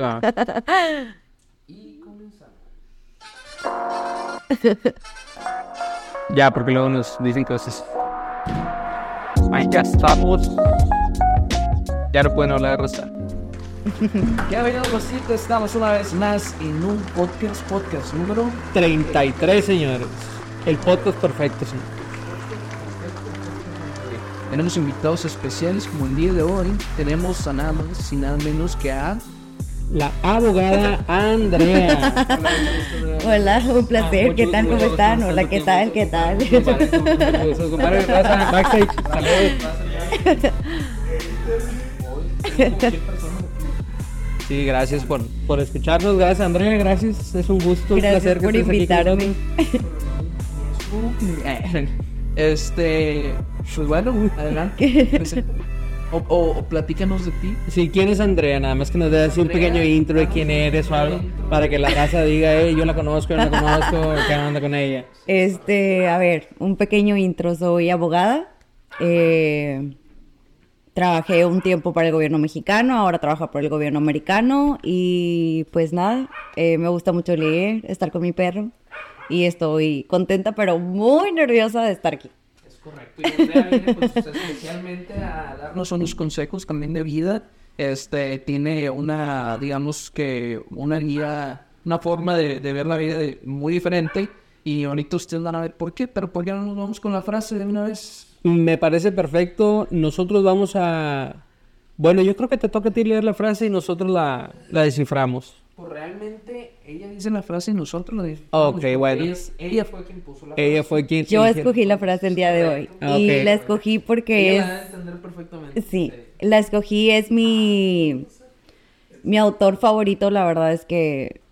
Ah. Y comenzamos. Ya, porque luego nos dicen cosas. Ay, ya estamos. Ya no pueden hablar de Rosa. Ya venido Rosita, estamos una vez más en un podcast, podcast número 33, señores. El podcast perfecto, señor. Tenemos invitados especiales como el día de hoy. Tenemos a nada más y nada menos que a... La abogada Andrea. Hola, un placer. ¿Qué tal? ¿Cómo están? Hola, ¿qué tal? ¿Qué tal? Backstage. Sí, gracias por, por escucharnos. Gracias, Andrea. Gracias. Es un gusto, un Gracias placer que por estés aquí con invitarme. Este... Pues bueno, adelante. O, o, o platícanos de ti. Sí, ¿quién es Andrea? Nada más que nos dé así un pequeño intro de quién eres o algo. Para que la raza diga, hey, yo la conozco, yo la conozco, ¿qué onda con ella? Este, a ver, un pequeño intro. Soy abogada. Eh, trabajé un tiempo para el gobierno mexicano, ahora trabajo por el gobierno americano. Y pues nada, eh, me gusta mucho leer, estar con mi perro. Y estoy contenta, pero muy nerviosa de estar aquí. Correcto. Y Andrea viene pues, especialmente a darnos unos consejos también de vida. Este tiene una, digamos que una guía, una forma de, ver la vida muy diferente. Y ahorita ustedes van a ver por qué, pero ¿por qué no nos vamos con la frase de una vez? Me parece perfecto. Nosotros vamos a... Bueno, yo creo que te toca a ti leer la frase y nosotros la, la desciframos. Pues realmente ella dice la frase y nosotros la decimos. Ok, bueno. Ella, fue quien puso la Ella frase. fue quien... Yo escogí la frase el día de hoy. Y la escogí porque Ella es... la va a entender perfectamente. Sí, la escogí, es mi, mi autor favorito, la verdad es que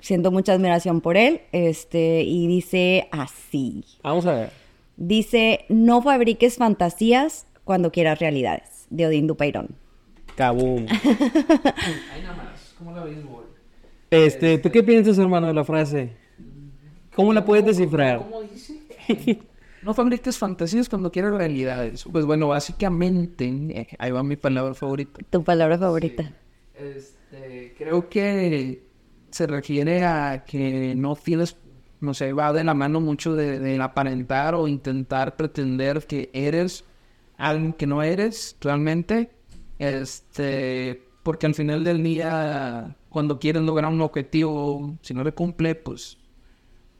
siento mucha admiración por él, este, y dice así, Vamos a ver. dice, no fabriques fantasías cuando quieras realidades, de Odín Dupeirón. Kaboom. Ahí nada más, como la béisbol. Este, ¿tú qué piensas, hermano, de la frase? ¿Cómo la puedes descifrar? ¿Cómo dice? no fabriques fantasías cuando quieras realidades. Pues bueno, básicamente, eh, ahí va mi palabra favorita. Tu palabra favorita. Este, creo que se refiere a que no tienes, no sé, va de la mano mucho de, de aparentar o intentar pretender que eres alguien que no eres realmente. Este, porque al final del día, cuando quieres lograr un objetivo, si no le cumple, pues,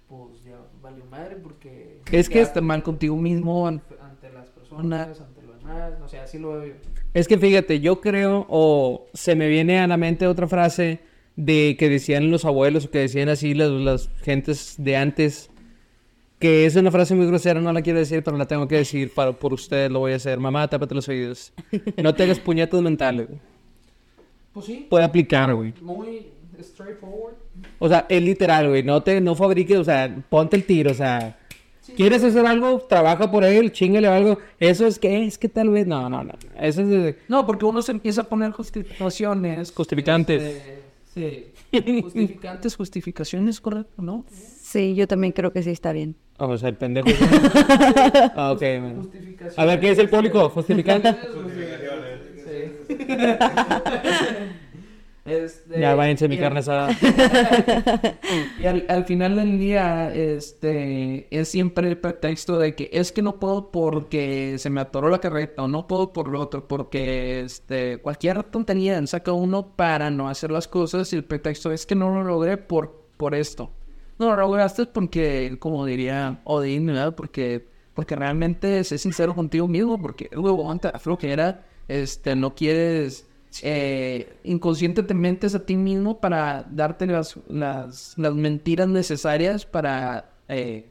pues ya vale madre porque Es que- quedaste mal contigo mismo an- ante las personas, ante los demás, no sé, así lo veo yo. Es que fíjate, yo creo, o se me viene a la mente otra frase de que decían los abuelos o que decían así las, las gentes de antes, que es una frase muy grosera, no la quiero decir, pero la tengo que decir para, por ustedes, lo voy a hacer. Mamá, tápate los oídos. No te hagas puñetas mentales. Pues sí, Puede aplicar, güey. muy straightforward. O sea, es literal, güey. No te, no fabriques, o sea, ponte el tiro, o sea. ¿Quieres hacer algo? Trabaja por él, chingale algo. Eso es que, es que tal vez, no, no, no. Eso es de... No, porque uno se empieza a poner justificaciones. Justificantes. este, sí. Justificantes, justificaciones, correcto, ¿no? Sí, yo también creo que sí está bien. O sea, el pendejo. ah, ok, man. A ver, ¿qué es el público? ¿Justificante? Este, Ya, váyanse mi carne asada. Y al, al final del día, este, es siempre el pretexto de que es que no puedo porque se me atoró la carreta o no puedo por lo otro, porque este, cualquier tontería saca uno para no hacer las cosas y el pretexto es que no lo logré por, por esto. No lo lograste porque, como diría Odín, ¿verdad? Porque, porque realmente sé sincero contigo mismo, porque huevón te da flojera, este, no quieres eh, inconscientemente es a ti mismo para darte las, las, las mentiras necesarias para... Eh,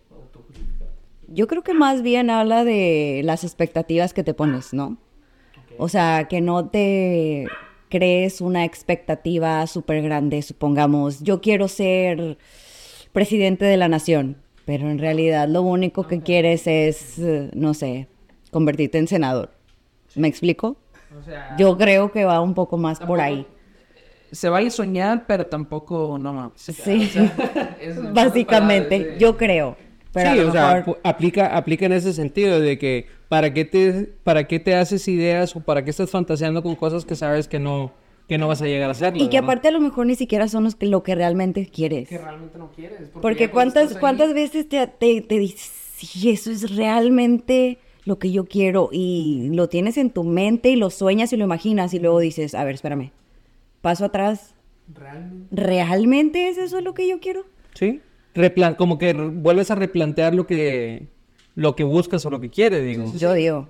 Yo creo que más bien habla de las expectativas que te pones, ¿no? O sea, que no te crees una expectativa súper grande, supongamos, yo quiero ser presidente de la nación, pero en realidad lo único que quieres es, eh, no sé, convertirte en senador. ¿Me explico? o sea, Yo creo que va un poco más por ahí. se va a soñar, pero tampoco, no mames. Sí, Es- básicamente, yo creo. Pero a sí, lo o sea, mejor- aplica, aplica en ese sentido de que ¿para qué, te, ¿para qué te haces ideas o para qué estás fantaseando con cosas que sabes que no, que no vas a llegar a hacerlo. Y que ¿verdad? aparte a lo mejor ni siquiera son los que, lo que realmente quieres. Que realmente no quieres. Porque cuando cuántas, cuántas veces te, te, te dices, sí, eso es realmente lo que yo quiero y lo tienes en tu mente y lo sueñas y lo imaginas y luego dices, a ver, espérame, paso atrás, Realmente. ¿realmente es eso lo que yo quiero? Sí. Replan como que vuelves a replantear lo que, lo que buscas o lo que quieres, digo. Yo digo,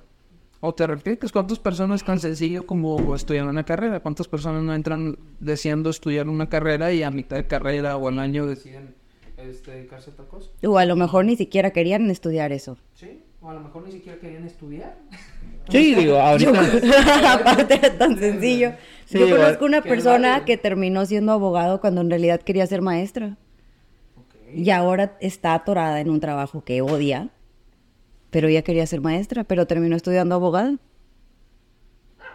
O te refieres, ¿cuántas personas tan sencillo como estudiar una carrera? ¿Cuántas personas no entran deseando estudiar una carrera y a mitad de carrera o al año deciden este, dedicarse a otra cosa? o a lo mejor ni siquiera querían estudiar eso. Sí, o a lo mejor ni siquiera querían estudiar. Sí, digo, ahorita. Aparte era tan sencillo. Sí, yo igual. conozco una persona que terminó siendo abogado cuando en realidad quería ser maestra. Y ahora está atorada en un trabajo que odia, pero ella quería ser maestra, pero terminó estudiando abogado.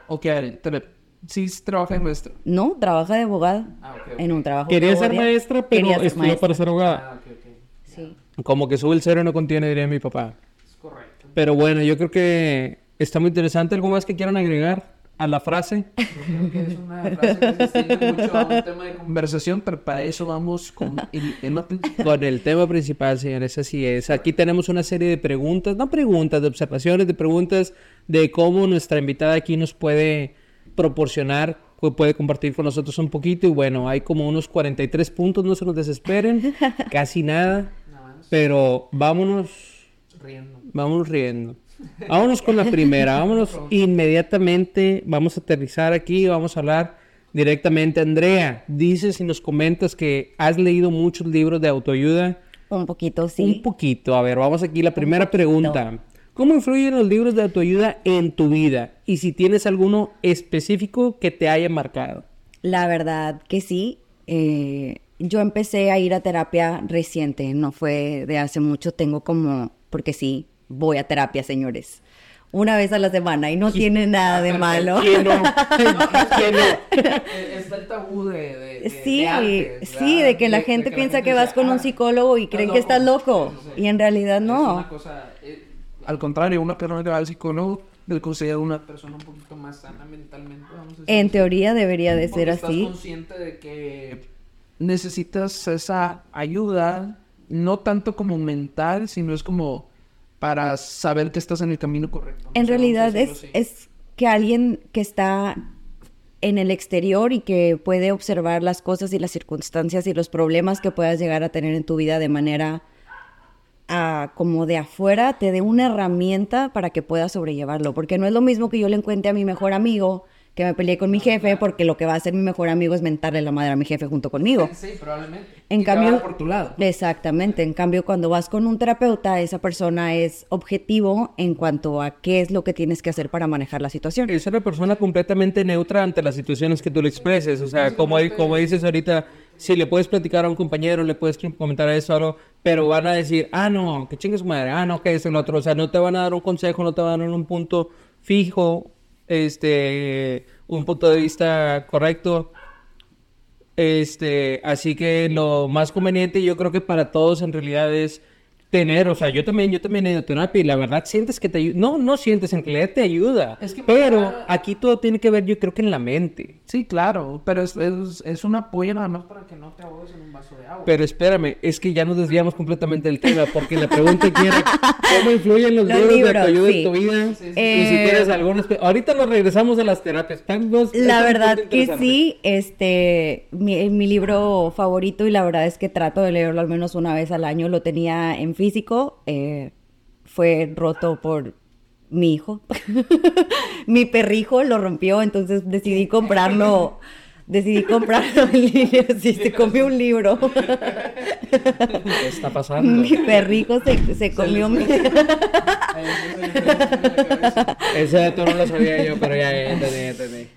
Ok, tra- sí trabaja en esto. No, trabaja de abogada Ah, ok, ok. en un trabajo Quería que ser odia. maestra, pero Quería ser estudió maestra. para ser abogada. Ah, ok, ok. Sí. Como que sube el cero y no contiene, diría mi papá. Correcto. Pero bueno, yo creo que está muy interesante. ¿Algo más que quieran agregar a la frase? Creo que es una frase que se mucho a un tema de conversación, pero para eso vamos con el tema principal. Con el tema principal, señores, así es. Aquí tenemos una serie de preguntas, no preguntas, de observaciones, de preguntas de cómo nuestra invitada aquí nos puede proporcionar, pu- puede compartir con nosotros un poquito. Y bueno, hay como unos 43 puntos, no se nos desesperen, casi nada. Pero vámonos, riendo. vámonos riendo. Vámonos con la primera, vámonos inmediatamente, vamos a aterrizar aquí, vamos a hablar directamente. Andrea, dices y nos comentas que has leído muchos libros de autoayuda. Un poquito, Un sí. poquito. A ver, vamos aquí. La primera pregunta. ¿Cómo influyen los libros de autoayuda en tu vida? Y si tienes alguno específico que te haya marcado. La verdad que sí. Eh, yo empecé a ir a terapia reciente, no fue de hace mucho, tengo como, porque sí, voy a terapia, señores. Una vez a la semana y no tiene nada de malo. ¿Quién no? ¿Quién no? Está el tabú de, de, de- Sí, de antes, sí, de que la gente piensa que vas con un psicólogo y creen que estás loco. Y en realidad Es una no. cosa, eh, al contrario, una persona que va al psicólogo le considera una persona un poquito más sana mentalmente. Vamos a decir. En teoría debería de ser estás así. consciente de que necesitas esa ayuda, no tanto como mental, sino es como para saber que estás en el camino correcto. En O sea, realidad es, es que alguien que está en el exterior y que puede observar las cosas y las circunstancias y los problemas que puedas llegar a tener en tu vida de manera ah, como de afuera, te dé una herramienta para que puedas sobrellevarlo. Porque no es lo mismo que yo le encuentre a mi mejor amigo que me peleé con mi jefe, porque lo que va a hacer mi mejor amigo es mentarle la madre a mi jefe junto conmigo. Sí, probablemente. En Y te va a cambio, por tu lado. exactamente. En cambio, cuando vas con un terapeuta, esa persona es objetivo en cuanto a qué es lo que tienes que hacer para manejar la situación. Es una persona completamente neutra ante las situaciones que tú le expreses. O sea, como, como dices ahorita, si le puedes platicar a un compañero, le puedes comentar eso, algo, pero van a decir, ah, no, que chingue su madre, ah, no, que es el otro. O sea, no te van a dar un consejo, no te van a dar un punto fijo, este, un punto de vista correcto. Este, así que lo más conveniente yo creo que para todos en realidad es tener, o sea, yo también, yo también he ido a terapia y la verdad sientes que te ayuda, no, no sientes, en realidad te ayuda, Es que- pero aquí todo tiene que ver yo creo que en la mente. Sí, claro, pero es, es, es un apoyo nada más para que no te ahogues en un vaso de agua. Pero espérame, es que ya nos desviamos completamente del tema, porque la pregunta era, ¿cómo influyen los, Los libros, de autoayuda sí. en tu vida? Sí, sí, sí. Y si Eh, tienes algunos... Ahorita nos regresamos a las terapias. Dos- La verdad que sí, este, mi, mi libro favorito y la verdad es que trato de leerlo al menos una vez al año, lo tenía en físico, eh, fue roto por mi hijo, mi perrijo lo rompió, entonces decidí comprarlo, decidí comprarlo en línea, sí, se comió un libro, ¿Qué está pasando? mi perrijo se, se comió mi... Ese dato no lo sabía yo, pero ya, ya entendí, entendí.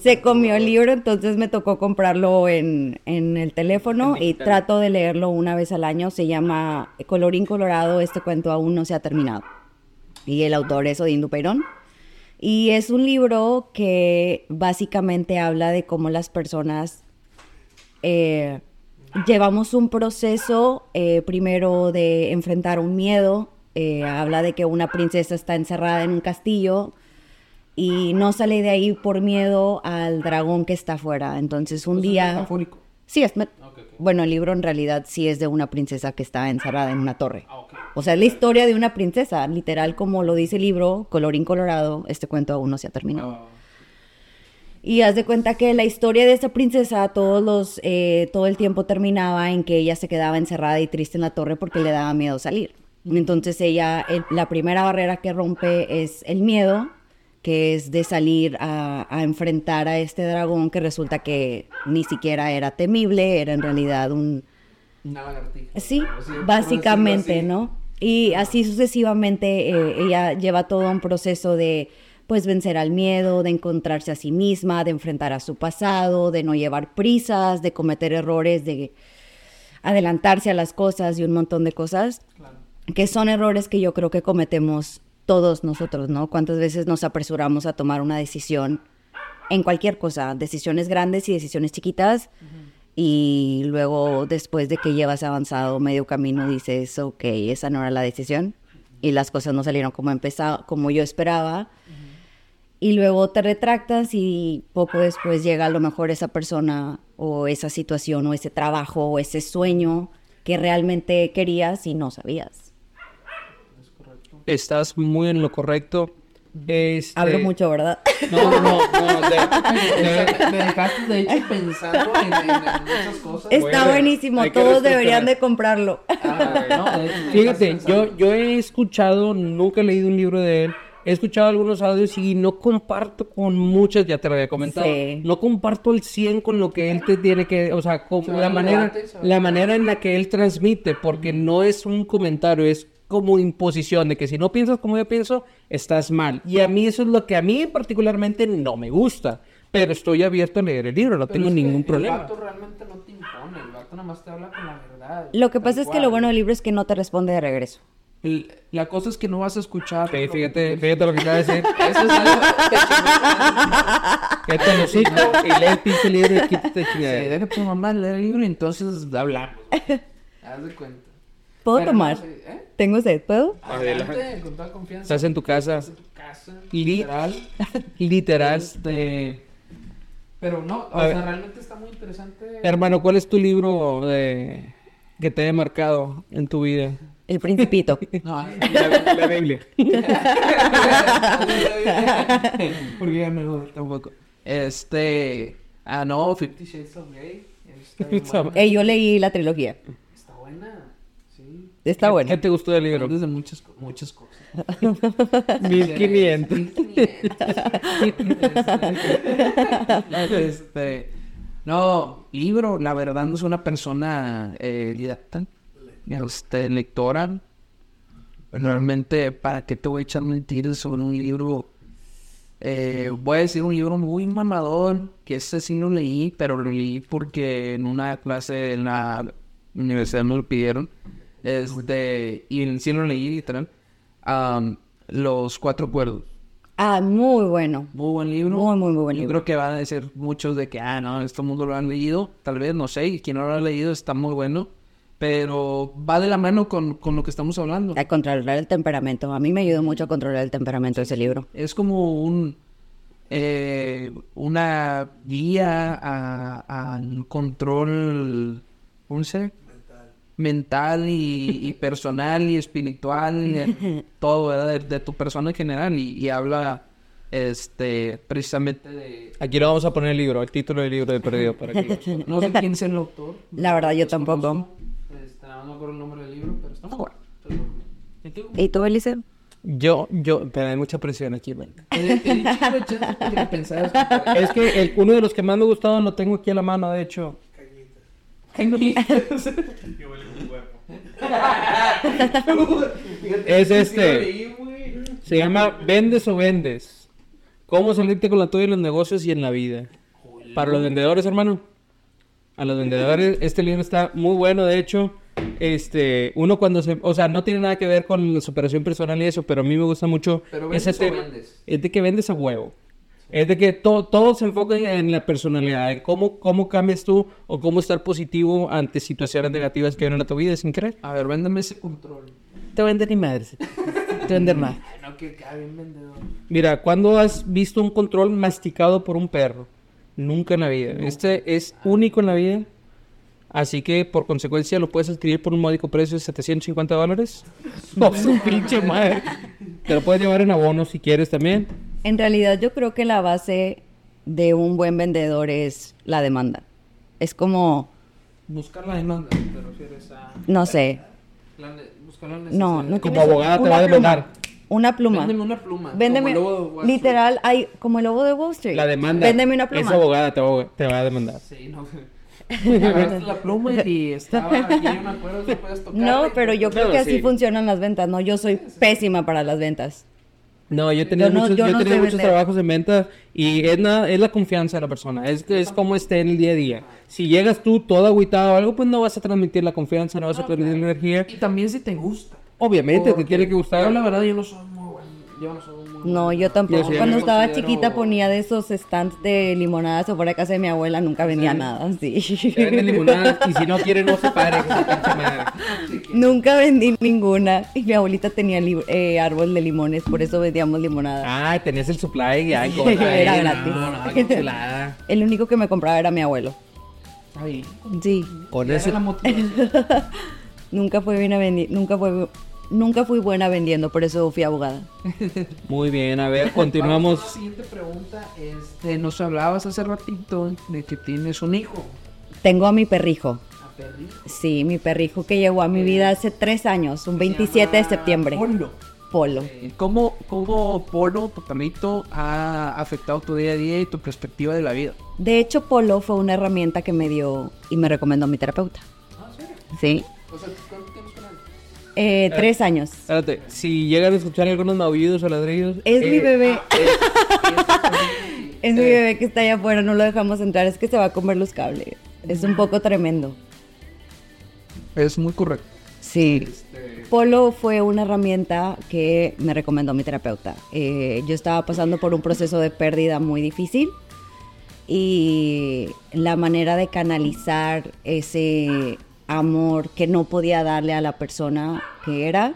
Se comió el libro, entonces me tocó comprarlo en, en el teléfono y trato de leerlo una vez al año. Se llama Colorín Colorado, este cuento aún no se ha terminado. Y el autor es Odín Dupeirón. Y es un libro que básicamente habla de cómo las personas eh, llevamos un proceso eh, primero de enfrentar un miedo. eh, habla de que una princesa está encerrada en un castillo y no sale de ahí por miedo al dragón que está afuera. Entonces un día... Metafórico. Sí, es... met- Bueno, el libro en realidad sí es de una princesa que está encerrada en una torre. O sea, es la historia de una princesa, literal como lo dice el libro, colorín colorado, este cuento aún no se ha terminado. Y haz de cuenta que la historia de esta princesa todos los, eh, todo el tiempo terminaba en que ella se quedaba encerrada y triste en la torre porque le daba miedo salir. Entonces ella, el- la primera barrera que rompe es el miedo, que es de salir a, a enfrentar a este dragón que resulta que ni siquiera era temible, era en realidad un, Una lagartija. Sí, básicamente. ¿no? Y así sucesivamente eh, ella lleva todo un proceso de pues vencer al miedo, de encontrarse a sí misma, de enfrentar a su pasado, de no llevar prisas, de cometer errores, de adelantarse a las cosas y un montón de cosas que son errores que yo creo que cometemos todos nosotros, ¿no? ¿Cuántas veces nos apresuramos a tomar una decisión en cualquier cosa, decisiones grandes y decisiones chiquitas? Y luego, después de que llevas avanzado medio camino, dices, ok, esa no era la decisión. Y las cosas no salieron como, empezaba, como yo esperaba. Y luego te retractas y poco después llega a lo mejor esa persona o esa situación o ese trabajo o ese sueño que realmente querías y no sabías. Estás muy en lo correcto. Este... Hablo mucho, ¿verdad? No, no, no. no, de- de- Me dejaste, de hecho, pensando en, en- en muchas cosas. Está Bueno, buenísimo, todos deberían de comprarlo. Ah, no, de hecho, me Fíjate, yo, yo he escuchado, nunca he leído un libro de él, he escuchado algunos audios y no comparto con muchas, ya te lo había comentado, Sí. no comparto el 100 con lo que él te tiene que, o sea, con la manera, la manera en la que él transmite, porque no es un comentario, es como imposición de que si no piensas como yo pienso, estás mal. Y a mí eso es lo que a mí particularmente no me gusta, pero estoy abierto a leer el libro, no Pero tengo es que ningún El problema. vato realmente no te impone, el vato nada más te habla con la verdad. Lo que pasa es que cual. lo bueno del libro es que no te responde de regreso. El- la cosa es que no vas a escuchar. Sí, fíjate, fíjate lo que acaba de decir. Eso es algo que Que te lo cito y lee el pinche libro y quítate Sí, chingadera. deja a tu mamá leer el libro y entonces hablamos. Haz de cuenta. ¿Puedo Pero tomar? no sé, ¿eh? ¿Tengo sed? ¿Puedo? Adelante, con toda confianza. Estás en tu casa. Estás en tu casa. Li- Literal. Literal. Este. Pero no, o A sea, ver. realmente está muy interesante. Hermano, ¿cuál es tu libro de... que te haya marcado en tu vida? El principito. No, La, la Biblia. porque ya no tampoco. Este. Ah, no, Fifty Shades of Grey. Está, bien buena. Eh, yo leí la trilogía. Está. Está ¿Qué bueno. te gustó del libro? Hablas de muchas, muchas cosas. 1500. este, no, libro, la verdad no es una persona eh, didacta, este, lectora. Realmente, ¿para qué te voy a echar mentiras sobre un libro? Eh, voy a decir un libro muy mamador, que ese sí no leí, pero lo leí porque en una clase en la universidad me lo pidieron. Este, y sí lo leí, literal. Am, Los Cuatro Cuerdos. Ah, muy bueno. Muy buen libro. Muy, muy, muy buen Yo libro. creo que van a decir muchos de que, ah, no, esto mundo lo han leído. Tal vez, no sé, y quien no lo ha leído está muy bueno. Pero va de la mano con, con lo que estamos hablando. A controlar el temperamento. A mí me ayudó mucho a controlar el temperamento ese libro. Es como un eh, una guía a- al control, ¿cómo se? Mental y, y personal y espiritual y de todo ¿verdad? De, de tu persona en general y, y habla este precisamente de Aquí lo vamos a poner el libro, el título del libro de perdido para que... no sé quién es el autor La verdad, yo tampoco. este, no me acuerdo el nombre del libro pero está muy bueno ¿Y tú? ¿Y tú, Eliseo? Yo, yo, pero hay mucha presión aquí, que- Es que el, uno de los que más me ha gustado lo tengo aquí a la mano, de hecho. Es este. Se llama Vendes o Vendes. ¿Cómo salirte con la tuya en los negocios y en la vida? Para los vendedores, hermano. A los vendedores, este libro está muy bueno, de hecho. Este, uno cuando se, o sea, no tiene nada que ver con la superación personal y eso, pero a mí me gusta mucho Pero ese tema. vendes. Es de que vendes a huevo. Es de que todo, todo se enfoca en la personalidad, en cómo, cómo cambias tú o cómo estar positivo ante situaciones negativas que vienen a tu vida sin querer. a ver véndeme ese control Te venden ni madres. Te venden más. no No, que bien vendedor. Mira, ¿cuándo has visto un control masticado por un perro? Nunca en la vida. Este es único en la vida. Así que, por consecuencia, lo puedes adquirir por un módico precio de 750 dólares. No, su pinche madre. Te lo puedes llevar en abono si quieres también. En realidad yo creo que la base de un buen vendedor es la demanda. Es como, Buscar la demanda, te refieres a... no sé, La ne- buscar la No, necesidad. no Como abogada te una va a demandar. una pluma. Véndeme una pluma. Véndeme, como el lobo de Wall Street. literal, hay como el lobo de Wall Street. La demanda. Véndeme una pluma. Esa abogada te va, te va a demandar. Sí, no. Agarraste la pluma y estaba aquí en acuerdo puedes tocar. No, pero yo creo que así sí. funcionan las ventas, ¿no? Yo soy pésima para las ventas. No, yo he tenido Yo no- muchos, yo he no tenido muchos trabajos en venta y es, na- es la confianza de la persona, es, es como esté en el día a día. Si llegas tú todo agüitado o algo, pues no vas a transmitir la confianza, no vas a transmitir la energía. Y también si te gusta. Obviamente, te Porque tiene que gustar. Yo la verdad yo no soy muy bueno. Yo no soy muy No, yo tampoco. Yo sí, Cuando estaba considero- chiquita ponía de esos stands de limonadas o por la casa de mi abuela, nunca vendía nada, sí. Venden limonadas y si no quieren no se pare, que se pinche madre. Nunca vendí ninguna. Y mi abuelita tenía eh, árbol de limones, por eso vendíamos limonadas. Ah, tenías el supply ya en era eh, gratis. No, no, qué chulada. El único que me compraba era mi abuelo. Ahí. Sí. Con Esa ese es la motivación. Nunca fui buena vendi- nunca fue nunca fui buena vendiendo, por eso fui abogada. Muy bien, a ver, Vamos continuamos. a la siguiente pregunta. Este, nos hablabas hace ratito de que tienes un hijo. Tengo a mi perrijo. A perrito. Sí, mi perrijo que llegó a mi vida hace tres años, un 27 de septiembre. Polo. Polo. Eh, ¿Cómo, ¿Cómo Polo, tu perrito, ha afectado tu día a día y tu perspectiva de la vida? De hecho, Polo fue una herramienta que me dio y me recomendó mi terapeuta. Sí. O sea, ¿cuánto tienes? Eh, tres años. Espérate, si llegan a escuchar algunos maullidos o ladrillos. Es mi eh, bebé. ah, Es mi bebé que está allá afuera, no lo dejamos entrar, es que se va a comer los cables. Es un poco tremendo. Es muy correcto. Sí. Polo fue una herramienta que me recomendó mi terapeuta. Eh, yo estaba pasando por un proceso de pérdida muy difícil y la manera de canalizar ese amor que no podía darle a la persona que era,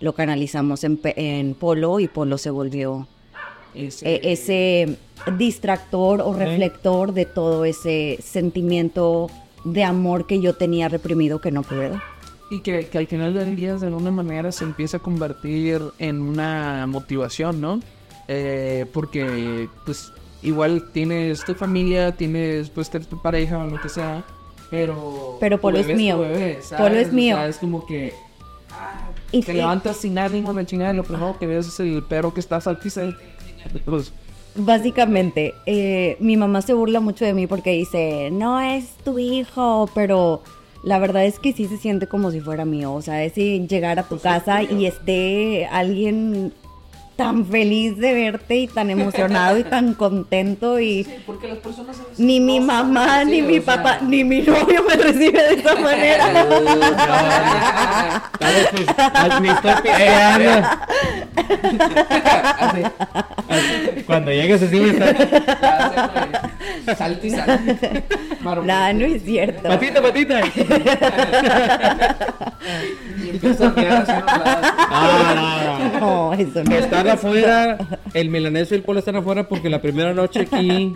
lo canalizamos en, en Polo y Polo se volvió Ese- eh, ese distractor o reflector de todo ese sentimiento de amor que yo tenía reprimido que no pude dar. Y que, que al final del día, de alguna manera, se empieza a convertir en una motivación, ¿no? Eh, porque, pues, igual tienes tu familia, tienes, pues, tu pareja o lo que sea, pero... Pero Polo es mío. ¿sabes? Polo es O mío. sea, es como que Y, te levantas sin nada, con la chingada, y lo primero que ves es el perro que está salpiza. Pues, básicamente, eh, mi mamá se burla mucho de mí porque dice, no es tu hijo, pero la verdad es que sí se siente como si fuera mío. O sea, es si llegar a tu casa y esté alguien tan feliz de verte y tan emocionado y tan contento y... porque las personas... Ni mi no mamá, ni o mi sea, papá, ni mi novio me recibe de esa manera. Pues, ah, ni estoy pidiendo. así, Cuando llegues así, me está- ya, Salta y salta. Nah, no es cierto. Patita, patita. Y empieza a mirar hacia lados. No, no, no. No, eso no. Están afuera, el milanés y el polo están afuera porque la primera noche aquí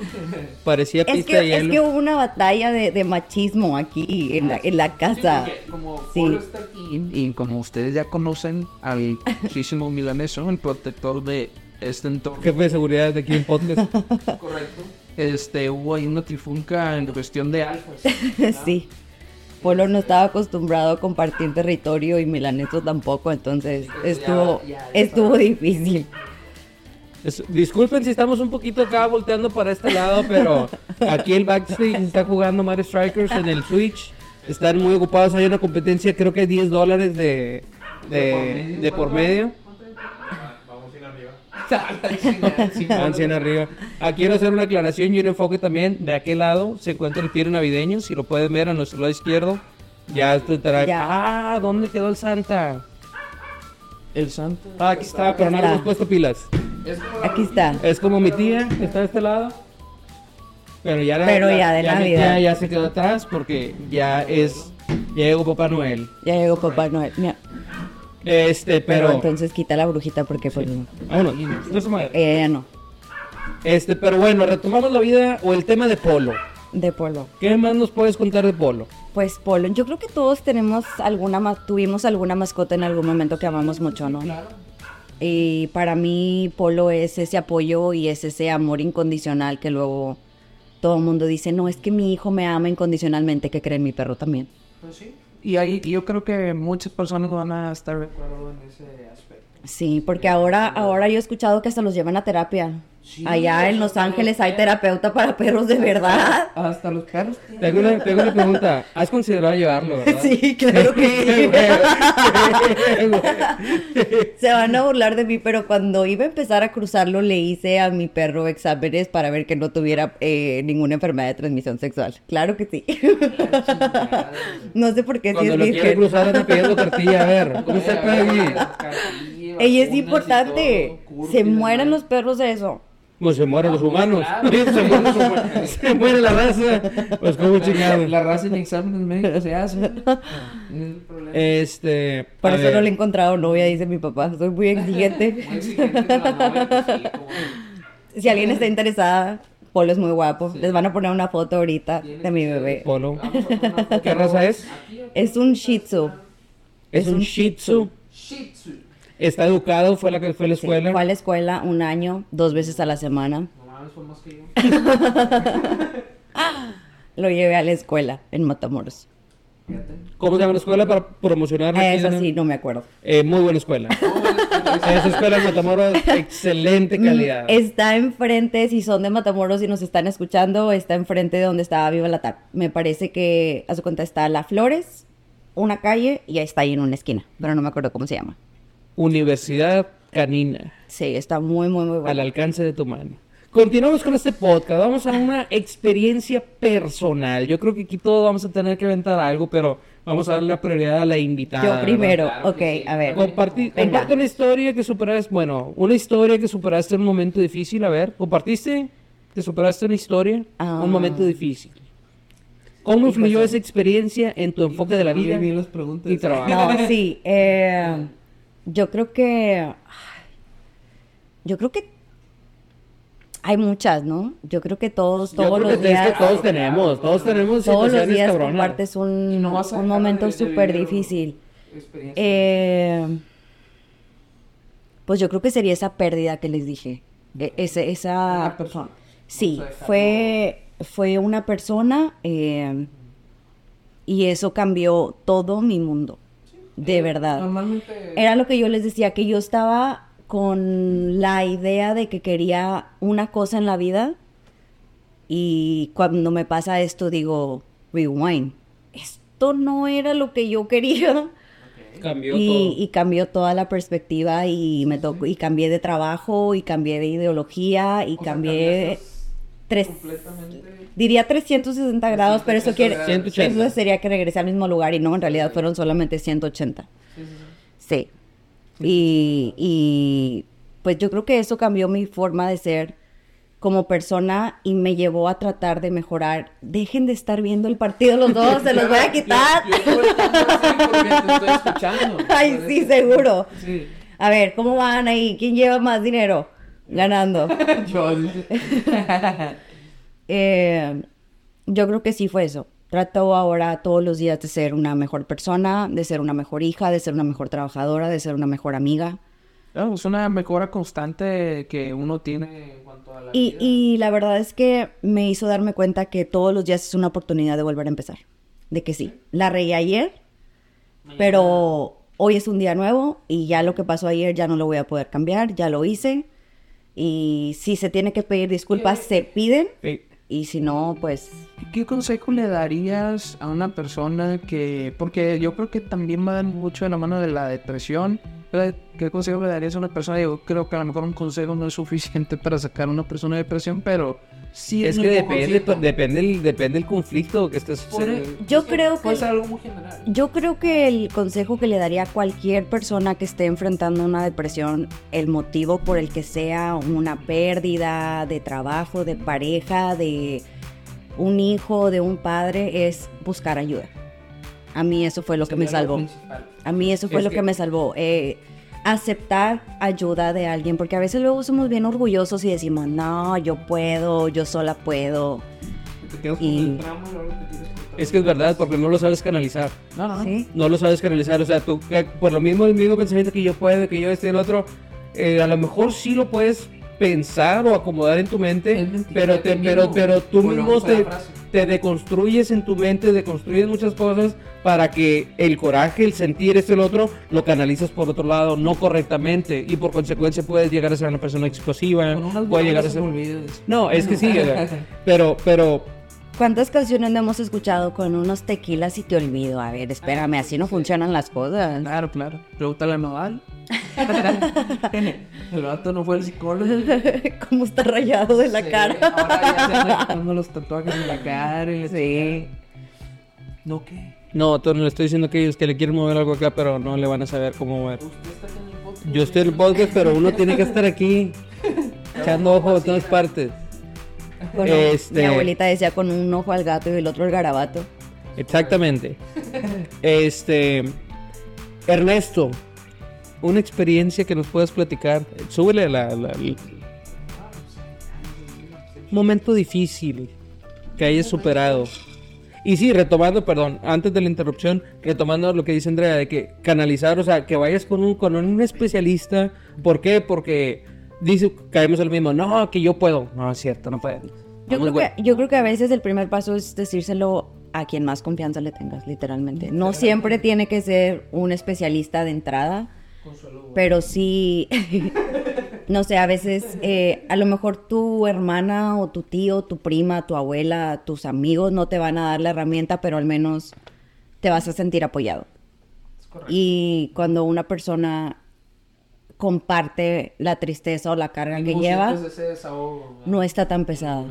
parecía Es pista de que, es hielo. que hubo una batalla de, de machismo aquí en la, en la casa. Porque como Sí. Polo está aquí y como ustedes ya conocen al muchísimo milaneso, el protector de este entorno, Jefe de seguridad de aquí en podcast. correcto, este, hubo ahí una trifulca en cuestión de alfas. sí. Polo no estaba acostumbrado a compartir territorio y Milaneso tampoco, entonces estuvo, estuvo difícil. Es- disculpen si estamos un poquito acá volteando para este lado, pero aquí el backstage está jugando Mario Strikers en el Switch. Están muy ocupados, hay una competencia, creo que hay 10 dólares de, de, de por medio. Van 100 arriba. Ah, quiero hacer una aclaración y un enfoque también. De aquel lado se encuentra el tiro navideño. Si lo pueden ver a nuestro lado izquierdo, ya esto estará. Ya. Ah, ¿dónde quedó el Santa? El santo. Ah, aquí está, pero no le hemos puesto pilas. Aquí está. Es como mi tía, que está de este lado. Pero ya, la- Pero ya de Navidad. ya se quedó atrás porque ya es. Ya llegó Papá Noel. Ya llegó Papá Noel. Este, Pero, pero. entonces quita la brujita porque pues no. Vámonos, no se mueve. Eh, no, Este, pero bueno, retomamos la vida o el tema de Polo. de polo. ¿Qué más nos puedes contar de Polo? Pues polo, yo creo que todos tenemos alguna, tuvimos alguna mascota en algún momento que amamos mucho, ¿no? Y para mí polo es ese apoyo y es ese amor incondicional que luego todo el mundo dice, no, es que mi hijo me ama incondicionalmente, que cree mi perro también. Y ahí yo creo que muchas personas van a estar de acuerdo en ese aspecto. Sí, porque ahora, ahora yo he escuchado que hasta los llevan a terapia. Allá en Los Ángeles hay terapeuta para perros de verdad. Hasta los perros. Tengo una, tengo una pregunta. ¿Has considerado llevarlo, verdad? Sí, claro que Se van a burlar de mí, pero cuando iba a empezar a cruzarlo le hice a mi perro exámenes para ver que no tuviera eh, ninguna enfermedad de transmisión sexual. Claro que sí. no sé por qué si Cuando es lo quiere virgen. cruzar anda pidiendo tortilla, a ver. ¿Cómo está el pedo aquí? Ey, es importante. Se mueren los perros de eso. Pues se mueren los humanos. se, mueren los humanos. se muere la raza. Pues como chingado. La raza en exámenes médicos se hace. No es. Este. Por a eso ver, no le he encontrado novia, dice mi papá. Soy muy exigente. Muy exigente con la novia, pues sí, si alguien está interesada, Polo es muy guapo. Les van a poner una foto ahorita de mi bebé. Polo. ¿Qué raza es? Es un Shih Tzu. Es un Shih Tzu. Shih Tzu. Está educado, fue la que fue a la Sí, escuela. fue a la escuela un año, dos veces a la semana. No mames, fue más que yo. Lo llevé a la escuela en Matamoros. ¿Cómo se llama la escuela para promocionar? Eso en- sí, no me acuerdo. Eh, muy buena escuela. Esa escuela en Matamoros, excelente calidad. Mm, Está enfrente, si son de Matamoros y nos están escuchando, está enfrente de donde estaba Viva la TAP. Me parece que, a su cuenta, está La Flores, una calle y ahí está ahí en una esquina, pero no me acuerdo cómo se llama. Universidad Canina, Sí, está muy, muy, muy al bueno. alcance de tu mano. Continuamos con este podcast. Vamos a una experiencia personal. Yo creo que aquí todos vamos a tener que inventar algo, pero vamos a darle la prioridad a la invitada. Yo ¿verdad? primero, Claro ok, a ver. Comparti- Venga. comparte una historia que superaste, bueno, una historia que superaste en un momento difícil, a ver, ¿compartiste que superaste una historia, Ah. un momento difícil? ¿Cómo influyó esa experiencia en tu enfoque de la vida Bien las preguntas. y trabajo? No, sí. eh, yo creo que. Yo creo que. Hay muchas, ¿no? Yo creo que todos, Yo todos creo los que es que días. todos tenemos, todos tenemos Todos los días cabronas. compartes un, no un momento súper difícil. Experiencia. Eh, pues yo creo que sería esa pérdida que les dije. E- ese, esa. Una persona. Sí, fue, fue una persona eh, y eso cambió todo mi mundo, de verdad. Normalmente. Era lo que yo les decía, que yo estaba con la idea de que quería una cosa en la vida y cuando me pasa esto digo, rewind, esto no era lo que yo quería. Cambió Y, todo. y cambió toda la perspectiva y me tocó y cambié de trabajo y cambié de ideología y O cambié tres completamente. diría 360 grados pero eso quiere 180. eso sería que regresé al mismo lugar y no en realidad fueron solamente 180 Sí, sí, sí. sí y, y pues yo creo que eso cambió mi forma de ser como persona y me llevó a tratar de mejorar dejen de estar viendo el partido los dos se los voy a quitar Yo, yo estoy te escuchando. ay sí seguro Sí. A ver, ¿cómo van ahí? ¿Quién lleva más dinero? Ganando. Eh, yo creo que sí fue eso. Trato ahora todos los días de ser una mejor persona, de ser una mejor hija, de ser una mejor trabajadora, de ser una mejor amiga. No, es una mejora constante que uno tiene en cuanto a la Y, vida. y la verdad es que me hizo darme cuenta que todos los días es una oportunidad de volver a empezar. De que sí, la reí ayer, pero hoy es un día nuevo y ya lo que pasó ayer ya no lo voy a poder cambiar, ya lo hice. Y si se tiene que pedir disculpas, se piden. Y si no, pues ¿Qué consejo le darías a una persona que, porque yo creo que también va mucho de la mano de la depresión. ¿qué consejo le darías a una persona? Yo creo que a lo mejor un consejo no es suficiente para sacar a una persona de depresión, pero sí Es un que depende, empujoncito. depende, el, depende el conflicto que estés Puede- Yo es creo que- ser algo muy general. Yo creo que el consejo que le daría a cualquier persona que esté enfrentando una depresión, el motivo por el que sea una pérdida de trabajo, de pareja, de un hijo, de un padre, es buscar ayuda. A mí eso fue lo que me salvó. A mí eso fue Es lo que- que me salvó. Eh, aceptar ayuda de alguien, porque a veces luego somos bien orgullosos y decimos, no, yo puedo, yo sola puedo. Y Es que es verdad, porque no lo sabes canalizar. No, no, no. ¿sí? No lo sabes canalizar. O sea, tú, que por lo mismo, el mismo pensamiento que yo puedo, que yo este y el otro, eh, a lo mejor sí lo puedes pensar o acomodar en tu mente, Es pero, te, pero, pero tú mismo te, te deconstruyes en tu mente, deconstruyes muchas cosas para que el coraje, el sentir este y el otro, lo canalizas por otro lado, no correctamente, y por consecuencia puedes llegar a ser una persona explosiva, puede llegar a se ser... No, es que sí, pero, pero ¿Cuántas canciones no hemos escuchado con unos tequilas y te olvido? A ver, espérame, así no funcionan las cosas. Claro, claro. Pregúntale a Nodal. el vato no fue el psicólogo. ¿Cómo está rayado de la Sí, cara? Ahora ya se los tatuajes en la cara. y la Sí. No, ¿qué? No, le estoy diciendo que ellos que le quieren mover algo acá, pero no le van a saber cómo mover. Usted está aquí en el podcast. Yo estoy en el podcast, pero uno tiene que estar aquí, echando ojo de todas partes. Bueno, Este- Mi abuelita decía con un ojo al gato y el otro al garabato. Exactamente. Este, Ernesto, una experiencia que nos puedas platicar. Súbele la, la- la- momento difícil que hayas superado. Y sí, retomando, perdón, antes de la interrupción, retomando lo que dice Andrea, de que canalizar, o sea, que vayas con un, con un especialista. ¿Por qué? Porque dice, caemos en lo mismo, no, que yo puedo. No, es cierto, no puedes. Yo Muy creo, que, yo creo que a veces el primer paso es decírselo a quien más confianza le tengas, literalmente. No siempre tiene que ser un especialista de entrada, pero sí, no sé, a veces eh, a lo mejor tu hermana o tu tío, tu prima, tu abuela, tus amigos no te van a dar la herramienta, pero al menos te vas a sentir apoyado. Y cuando una persona comparte la tristeza o la carga que lleva, sientes ese desahogo, no está tan pesado.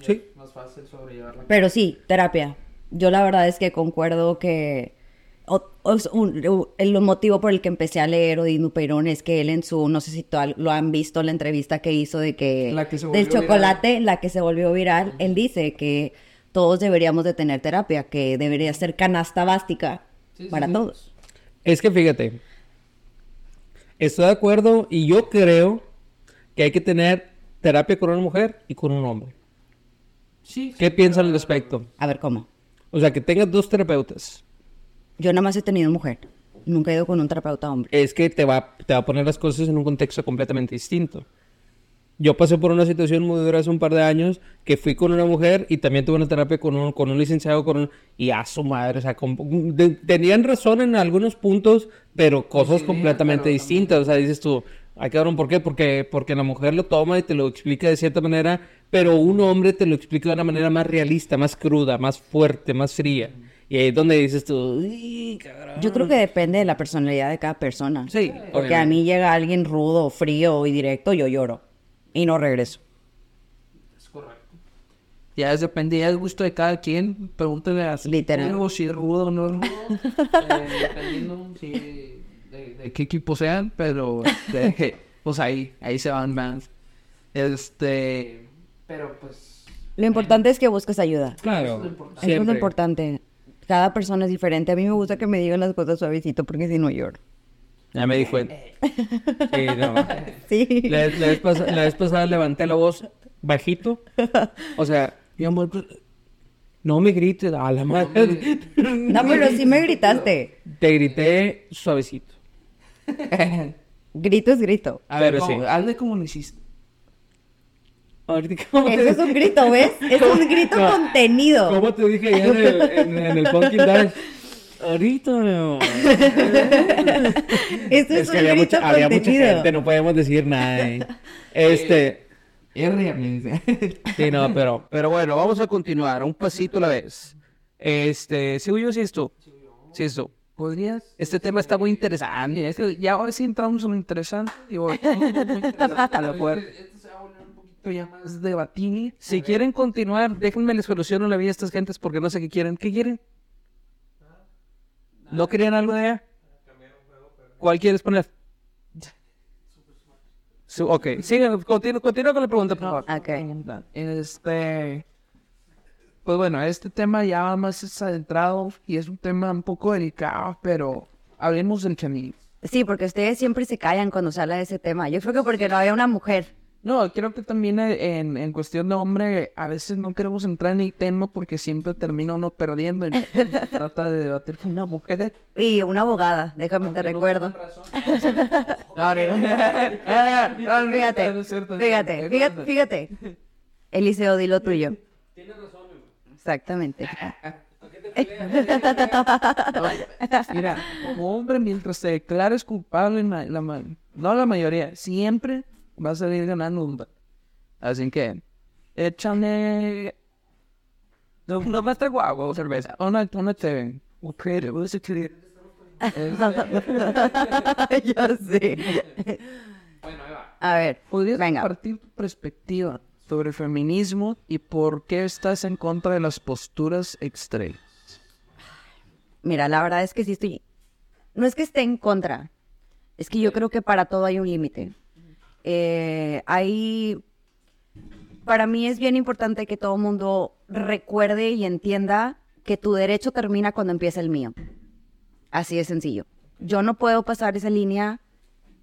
Sí. es Más fácil sobrellevarla. Pero sí, terapia. Yo la verdad es que concuerdo que o- o es un- el motivo por el que empecé a leer Odín Dupeirón es que él en su, no sé si total- lo han visto, la entrevista que hizo de que, La que se del chocolate, la que se volvió viral, él dice que todos deberíamos de tener terapia, que debería ser canasta básica Sí, sí, para sí. todos. Es que fíjate, estoy de acuerdo y yo creo que hay que tener terapia con una mujer y con un hombre. Sí. ¿Qué piensan al respecto? A ver, ¿cómo? O sea, que tengas dos terapeutas. Yo nada más he tenido mujer. Nunca he ido con un terapeuta hombre. Es que te va, te va a poner las cosas en un contexto completamente distinto. Yo pasé por una situación muy dura hace un par de años que fui con una mujer y también tuve una terapia con un, con un licenciado con un, y a su madre, o sea, de- tenían razón en algunos puntos, pero cosas completamente pero distintas. O sea, dices tú, ay cabrón, ¿por qué? Porque, porque la mujer lo toma y te lo explica de cierta manera, pero un hombre te lo explica de una manera más realista, más cruda, más fuerte, más fría. Y ahí es donde dices tú. Yo creo que depende de la personalidad de cada persona. Sí, Porque a mí llega alguien rudo, frío y directo, yo lloro. Y no regreso. Es correcto. Ya es depende, ya es gusto de cada quien. Pregúntale a Literal. si es rudo o no es rudo. eh, dependiendo si de, de qué equipo sean, pero este, pues ahí, ahí se van, van. Este, pero pues Lo importante es que busques ayuda. Claro, Eso es lo importante. Eso es lo importante. Cada persona es diferente. A mí me gusta que me digan las cosas suavecito porque si no lloro. Ya me di cuenta. Sí, no. Sí. La, vez- la vez pas- la vez pasada levanté la voz bajito. O sea, mi amor, no me grites, a la madre. No, pero sí me gritaste. Te grité suavecito. Grito es grito. a ver, sí. hazle como lo hiciste. Ahorita, ¿cómo Eso es un grito, ¿ves? Es un grito No. contenido. cómo te dije ayer en el, en, en el Pumpkin Dash? Ahorita, mi amor. Eso es, Es que un había mucha, había mucha contenido. gente, no podemos decir nada. eh. Este. R, me dice. Sí, no, pero, pero bueno, vamos a continuar, un pasito a la vez. Este, ¿sigo yo o sigues tú? Sí, tú. ¿Podrías? Este tema está muy interesante. Es que ya ahora sí entramos en lo interesante. Digo, a lo mejor Esto se va a volver un poquito ya más debatible. Si quieren continuar, déjenme les soluciono la vida a estas gentes porque no sé qué quieren. ¿Qué quieren? ¿No querían algo de allá? ¿Cuál quieres poner? Su- ok, sigan, continúa, continúa con la pregunta, por favor. Ok. Este. Pues bueno, este tema ya va más centrado y es un tema un poco delicado, pero hablemos del feminismo. Sí, porque ustedes siempre se callan cuando se habla de ese tema. Yo creo que porque no había una mujer. No, creo que también eh, en, en cuestión de hombre, a veces no queremos entrar en el tema porque siempre termina uno perdiendo y se trata de debatir con una mujer. Y una abogada, déjame te recuerdo. Fíjate, fíjate, fíjate, fíjate. Eliseo, di lo tuyo. Tienes razón, Exactamente. Mira, como hombre, mientras te declares culpable, la, la ma- no la mayoría, siempre vas a salir ganando un Así que, échale. No, no traigo agua o cerveza. Una, una chévere. Ok, vamos a creer. Yo sé. A ver, ¿Podrías venga. compartir tu perspectiva sobre el feminismo y por qué estás en contra de las posturas extremas? Mira, la verdad es que sí estoy. No es que esté en contra. Es que yo creo que para todo hay un límite. Eh, hay. Para mí es bien importante que todo el mundo recuerde y entienda que tu derecho termina cuando empieza el mío. Así de sencillo. Yo no puedo pasar esa línea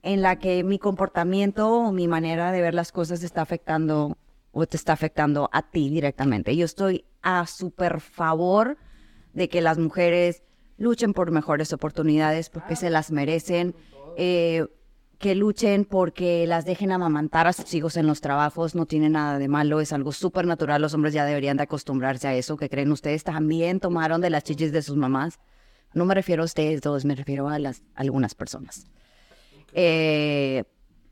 en la que mi comportamiento o mi manera de ver las cosas está afectando o te está afectando a ti directamente. Yo estoy a súper favor de que las mujeres luchen por mejores oportunidades porque se las merecen, eh, que luchen porque las dejen amamantar a sus hijos en los trabajos, no tiene nada de malo, es algo súper natural, los hombres ya deberían de acostumbrarse a eso, que creen ustedes también tomaron de las chichis de sus mamás. No me refiero a ustedes dos, me refiero a las a algunas personas. Eh,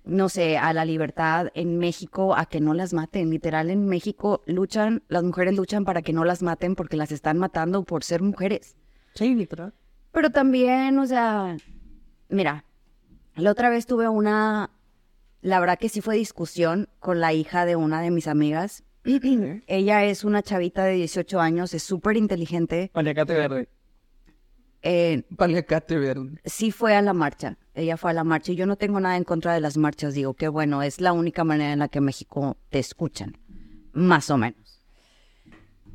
no sé, a la libertad en México, a que no las maten. Literal, en México luchan, las mujeres luchan para que no las maten porque las están matando por ser mujeres. Sí, literal. Pero también, o sea, mira, la otra vez tuve una, la verdad que sí fue discusión con la hija de una de mis amigas. Ella es una chavita de 18 años, es súper inteligente. Paliacate verde. Eh, Paliacate verde. sí fue a la marcha. Ella fue a la marcha y yo no tengo nada en contra de las marchas. Digo que bueno, es la única manera en la que México te escuchan, más o menos.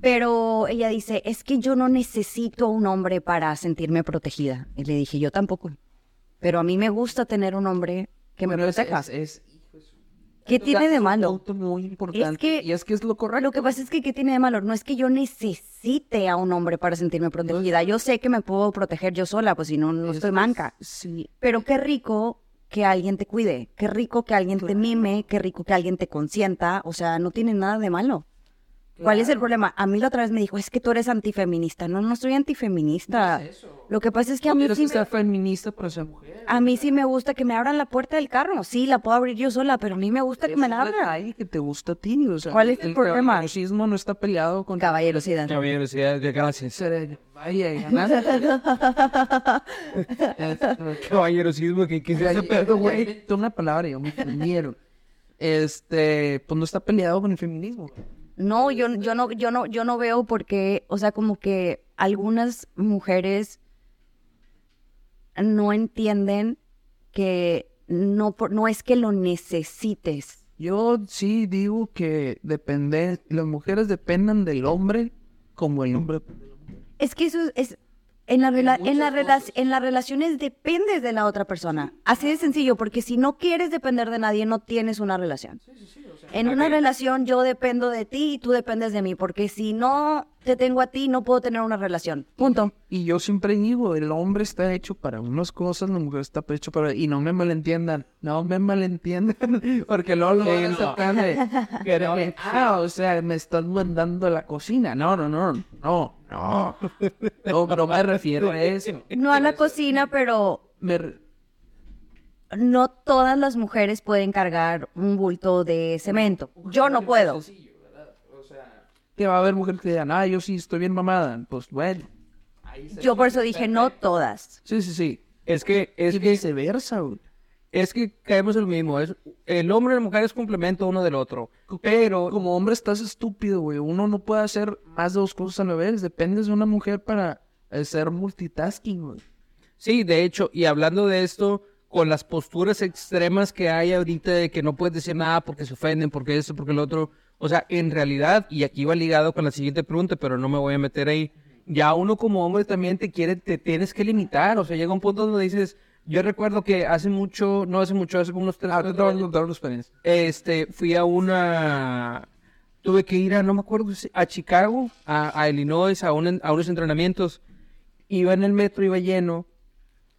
Pero ella dice, es que yo no necesito un hombre para sentirme protegida. Y le dije, yo tampoco. Pero a mí me gusta tener un hombre que me Pero es, proteja. es, es- ¿Qué tiene de malo? muy importante. que- y es que es lo correcto. Lo que pasa es que, ¿qué tiene de malo? No es que yo necesite a un hombre para sentirme protegida. Yo sé que me puedo proteger yo sola, pues si no, no estoy manca. Sí. Pero qué rico que alguien te cuide, qué rico que alguien te mime, qué rico que alguien te consienta, o sea, no tiene nada de malo. ¿Cuál es el problema? A mí la otra vez me dijo, es que tú eres antifeminista. No, no soy antifeminista. Lo que pasa es que a mí, sí me, feminista para ser mujer. a mí sí me gusta que me abran la puerta del carro. Sí, la puedo abrir yo sola, pero a mí me gusta que me la abran. Ay, que te gusta a ti. O sea, ¿Cuál es el problema? El racismo no está peleado con... Caballerosidad. Caballerosidad, gracias. Vaya, ganaste. Caballerosismo, que, Ay, pero, güey, tú una palabra, yo me. Este, pues no está peleado con el feminismo. No, yo, yo no, yo no, yo no veo porque, o sea, como que algunas mujeres no entienden que no, por- no es que lo necesites. Yo sí digo que depende, las mujeres dependan del hombre como el hombre. Es que eso es, es- en, la rela- en, la rela- en las relaciones dependes de la otra persona. Así de sencillo, porque si no quieres depender de nadie, no tienes una relación. en una relación yo dependo de ti y tú dependes de mí, porque si no te tengo a ti, no puedo tener una relación. Punto. Y yo siempre digo, el hombre está hecho para unas cosas, la mujer está hecho para... Y no me malentiendan, no me malentiendan, porque luego lo van a de... que, ah, o sea, me estás mandando a la cocina. No, no, no, no, no. No, no me refiero a eso. No a la cocina, pero Me re- no todas las mujeres pueden cargar un bulto de cemento. Yo no puedo. Que va a haber mujeres que digan, ah, yo sí estoy bien mamada. Pues bueno. Yo por eso dije no todas. Sí, sí, sí. Es que, es Y que, viceversa, güey. es que caemos en lo mismo. Es, el hombre y la mujer es complemento uno del otro. Pero, Como hombre estás estúpido, güey. Uno no puede hacer más de dos cosas a la vez. Dependes de una mujer para eh, ser multitasking, güey. sí, de hecho, y hablando de esto, con las posturas extremas que hay ahorita de que no puedes decir nada porque se ofenden, porque eso, porque lo otro. O sea, en realidad, y aquí va ligado con la siguiente pregunta, pero no me voy a meter ahí. Ya uno como hombre también te quiere, te tienes que limitar. O sea, llega un punto donde dices, yo recuerdo que hace mucho, no hace mucho, hace como unos tres Ah, te voy a contar una experiencia. este, fui a una, tuve que ir a, no me acuerdo, a Chicago, a, a Illinois, a, un- a unos entrenamientos. Iba en el metro, iba lleno,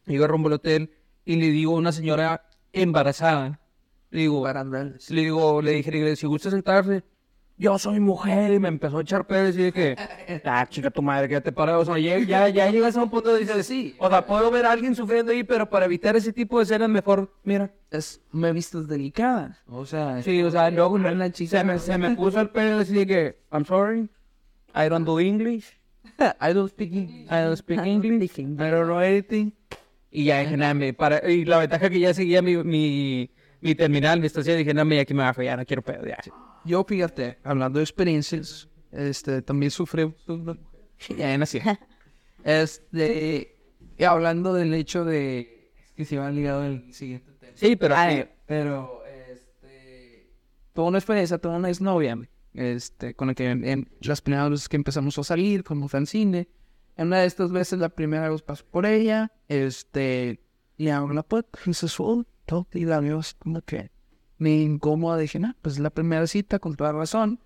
iba rumbo al hotel, y le digo a una señora embarazada, le digo, le digo, le dije, si gusta sentarse, yo soy mujer, y me empezó a echar pedos y de que, ah, chica tu madre, que te para, o sea, ya, ya, ya llegas a un punto de dices, sí, o sea, puedo ver a alguien sufriendo ahí, pero para evitar ese tipo de escenas, mejor, mira, Es, me vistas delicada. O sea, Sí, o sea, luego no la chica. se me, se me puso el pelo así de que, I'm sorry, I don't do English, I don't speak English. I don't speak English, I don't know anything. Y ya dije, nada, para, y la ventaja que ya seguía mi, mi, mi terminal, mi estación, dije, nada, aquí me va a fallar, no quiero pedo, ya. Yo, fíjate, hablando de experiencias, este, también sufrí. Ya nací. Este, y hablando del hecho de. Es que se va ligado al siguiente tema. Sí, pero Ah, sí, pero, este. Tuve una experiencia, tuve una exnovia, este, con la que en, en las primeras veces que empezamos a salir, fuimos al cine. En una de estas veces, la primera vez pasó por ella, este, y abro la puerta, y se y la veo como que me incómoda, dije, no, pues es la primera cita, con toda razón.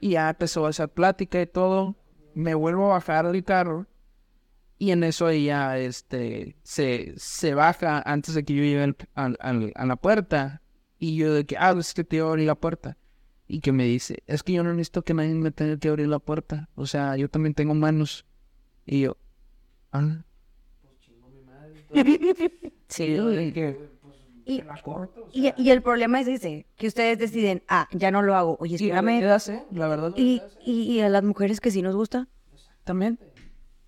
Y ya empezó a hacer plática y todo. Me vuelvo a bajar del carro. Y en eso ella este, se, se baja antes de que yo llegue al- al- al- a la puerta. Y yo de que, ah, es que te iba a abrir la puerta. Y que me dice, es que yo no necesito que nadie me tenga que abrir la puerta. O sea, yo también tengo manos. Y yo, ah. Sí. Y yo de que, Y, la corto. y, y el problema es ese, que ustedes deciden, ah, ya no lo hago. Oye, espérame. verdad, ¿eh? La verdad, Y, y, y a las mujeres que sí nos gusta. exactamente.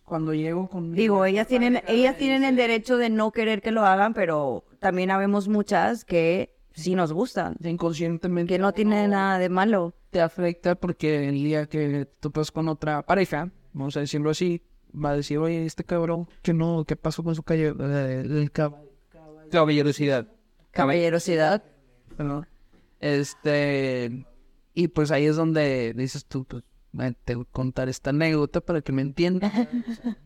Cuando llego con... Digo, ellas tienen, ellas tienen el derecho de no querer que lo hagan, pero también habemos muchas que sí nos gustan, inconscientemente que no tiene nada de malo. te afecta porque el día que tú vas con otra pareja, vamos a decirlo así, va a decir, oye, este cabrón, que no, ¿qué pasó con su calle? Eh, el cab- caballerosidad. Caballerosidad. perdón. Este, y pues ahí es donde dices tú, pues, "Ven, te voy a contar esta anécdota para que me entiendas.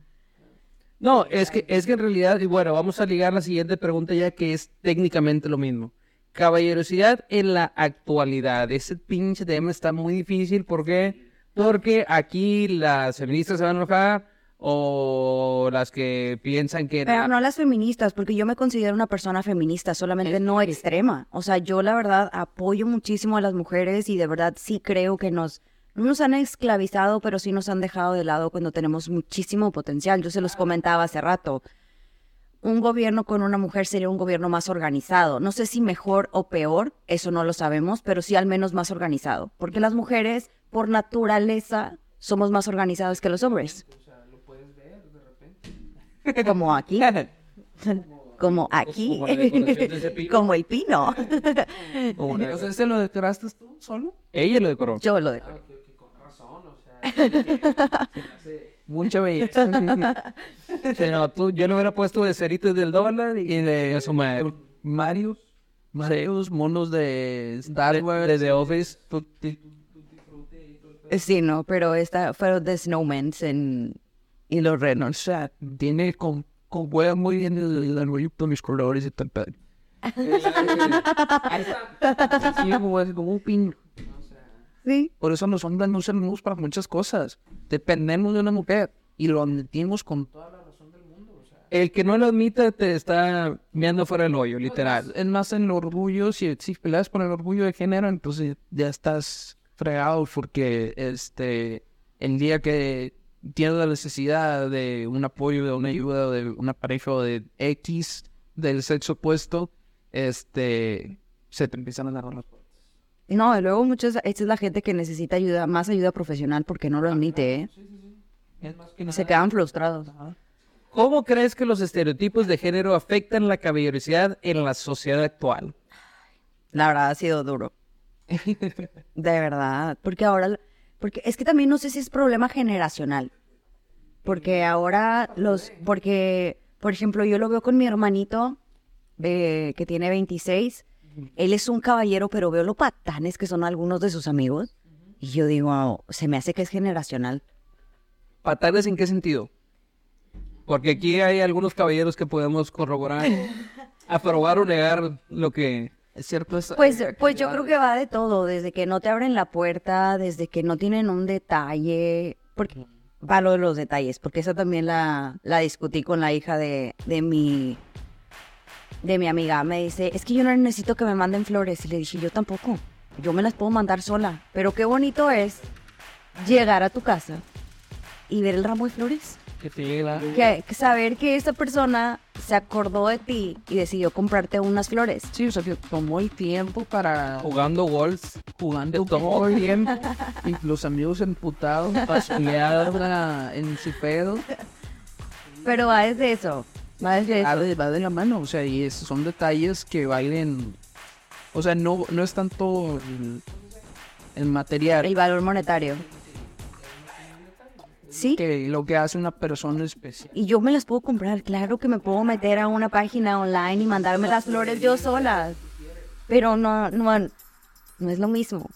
No, es que, es que en realidad, y bueno, vamos a ligar la siguiente pregunta ya que es técnicamente lo mismo. Caballerosidad en la actualidad. Ese pinche tema está muy difícil. ¿Por qué? Porque aquí las feministas se van a enojar o las que piensan que... Pero no las feministas, porque yo me considero una persona feminista, solamente no extrema. O sea, yo la verdad apoyo muchísimo a las mujeres y de verdad sí creo que nos, no nos han esclavizado, pero sí nos han dejado de lado cuando tenemos muchísimo potencial. Yo se los comentaba hace rato. Un gobierno con una mujer sería un gobierno más organizado. No sé si mejor o peor, eso no lo sabemos, pero sí al menos más organizado. Porque las mujeres, por naturaleza, somos más organizados que los hombres. Como aquí. Como aquí. Como de el pino. Entonces, ¿se lo decoraste tú solo? Ella lo decoró. Yo lo dejo. Mucha belleza. Pero tú, yo no hubiera puesto de ceritos del dólar y de su madre. Mario, Marios, monos de Star Wars, De The Office. Sí, no, pero esta fueron The Snowmans en... y los o Reynolds. sea, tiene con, con juega muy bien el, el arbolito, mis colores y tal. tal. Sí, como, un pin. Sí. Por eso los hombres no servimos para muchas cosas. Dependemos de una mujer y lo admitimos con toda la razón del mundo. O sea, El que no lo admita te está meando fuera del hoyo, literal. es más en el orgullo, si, si peleas por el orgullo de género, entonces ya estás fregado porque este el día que tienes la necesidad de un apoyo, de una ayuda, de una pareja o de X del sexo opuesto, este se te empiezan a dar las puertas. No, y luego muchas, esta es la gente que necesita ayuda, más ayuda profesional porque no lo admite, ¿eh? Es más que Se quedan frustrados. ¿Cómo crees que los estereotipos de género afectan la caballerosidad en la sociedad actual? La verdad ha sido duro. De verdad. Porque ahora, porque es que también no sé si es problema generacional. Porque ahora los, porque, por ejemplo, yo lo veo con mi hermanito, eh, que tiene 26. Él es un caballero, pero veo lo patanes que son algunos de sus amigos. Y yo digo, se me hace que es generacional. ¿Fatales en qué sentido? Porque aquí hay algunos caballeros que podemos corroborar, aprobar o negar lo que... Es cierto, es- Pues, pues yo creo que va de todo, desde que no te abren la puerta, desde que no tienen un detalle, porque va lo de los detalles, porque esa también la, la discutí con la hija de, de mi de mi amiga. Me dice, es que yo no necesito que me manden flores. Y le dije, yo tampoco. Yo me las puedo mandar sola. Pero qué bonito es llegar a tu casa y ver el ramo de flores. Que te llegue la- Que, que saber que esa persona se acordó de ti y decidió comprarte unas flores. Sí, o sea, que tomó el tiempo para Jugando golf, jugando todo el tiempo. y los amigos emputados, pasoleados en su pedo. Pero va desde eso. Va desde Va eso. de, va de la mano, o sea, y esos son detalles que bailen. O sea, no, no es tanto el, el material El valor monetario. Sí. que lo que hace una persona especial. Y yo me las puedo comprar. Claro que me puedo meter a una página online y mandarme las flores yo sola. Pero no, no, no es lo mismo.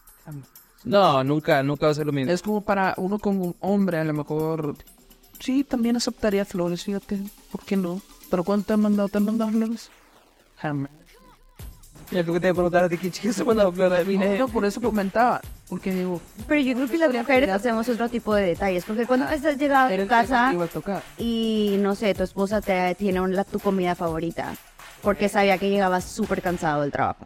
No, nunca, nunca va a ser lo mismo. Es como para uno como hombre, a lo mejor. Sí, también aceptaría flores, fíjate. ¿Por qué no? ¿Pero cuánto te han mandado? ¿Te han mandado flores? Jamás. Ya creo que te voy a preguntar a ti, ¿qué chicas se mandado flores? No, por eso comentaba. Porque digo, Pero yo creo que las mujeres hacemos otro tipo de detalles. Porque cuando estás llegando a tu casa te iba a tocar. y, no sé, tu esposa te tiene una, tu comida favorita. Porque sabía que llegabas súper cansado del trabajo.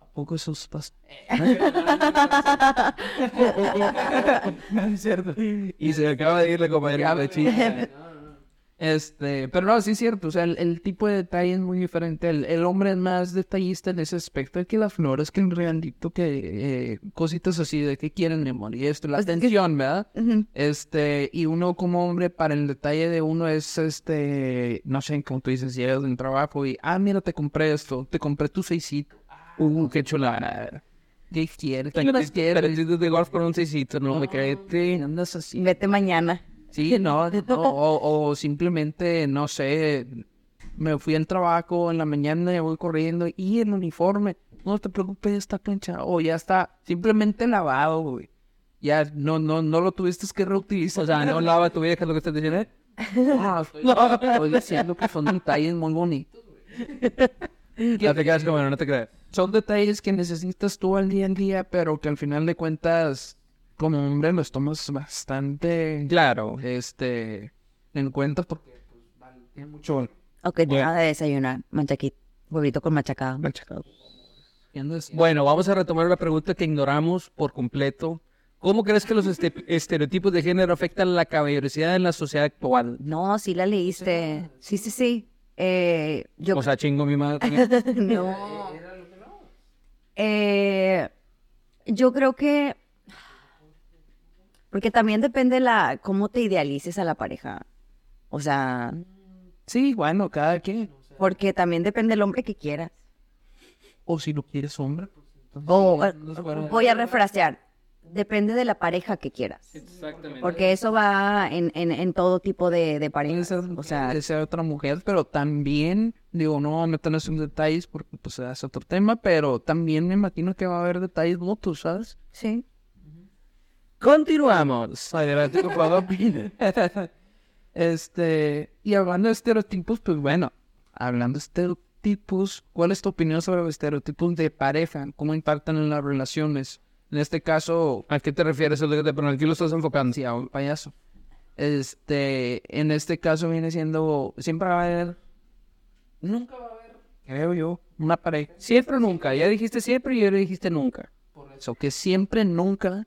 ¿A poco eso pasa? es cierto. Y se acaba de ir la compañera de chiste. Este, pero no, sí es cierto, o sea, el, el tipo de detalle es muy diferente. El, el hombre es más detallista en ese aspecto, que las flores, que el regalito, que eh, cositas así de que quieren amor y esto, la atención, ¿verdad? Este, y uno como hombre, para el detalle de uno es, este, no sé, como tú dices, llegas del trabajo y, ah, mira, te compré esto, te compré tu seisito. Uh, qué chulada. ¿Qué quieres? ¿Qué quieres? De golf con un seisito, no me. Sí, andas así. Vete mañana. Sí, no, no, o, o simplemente, no sé, me fui al trabajo en la mañana y voy corriendo y el uniforme, no te preocupes, está planchado, o ya está simplemente lavado, güey. Ya no, no, no lo tuviste que reutilizar. O sea, no lava tu vieja, lo que estás diciendo. ¿eh? No, estoy, estoy diciendo que son detalles muy bonitos. No te quedas como, no te creas. Son detalles que necesitas tú al día en día, pero que al final de cuentas, como hombre, los tomas bastante, Claro. este, en cuenta porque pues, vale, tiene mucho. Ok, nada de desayunar. Manchaquito. Huevito con machacado. Andas- Bueno, vamos a retomar la pregunta que ignoramos por completo. ¿Cómo crees que los este- estereotipos de género afectan la caballerosidad en la sociedad actual? No, sí la leíste. Sí, sí, sí. Eh, yo O sea, chingo mi madre. no. Eh, yo creo que porque también depende la cómo te idealices a la pareja. O sea, Sí, bueno, cada quien. porque también depende del hombre que quieras. O si lo quieres hombre, pues entonces... O eh, no voy a refrasear. Depende de la pareja que quieras. Exactamente. Porque eso va en, en, en todo tipo de, de parejas. ser, O sea, puede ser otra mujer, pero también, digo, no voy a meternos en detalles porque pues es otro tema, pero también me imagino que va a haber detalles mutuos, ¿sabes? sí. Continuamos. Adelante, por favor. Este, y hablando de estereotipos, pues bueno, hablando de estereotipos, ¿cuál es tu opinión sobre los estereotipos de pareja? ¿Cómo impactan en las relaciones? En este caso, ¿A qué te refieres? Pero aquí lo estás enfocando. sí, a un payaso. Este, en este caso viene siendo, siempre va a haber, nunca va a haber, creo yo, una pareja. Siempre nunca. Ya dijiste siempre y ahora dijiste nunca. Por eso, que siempre, nunca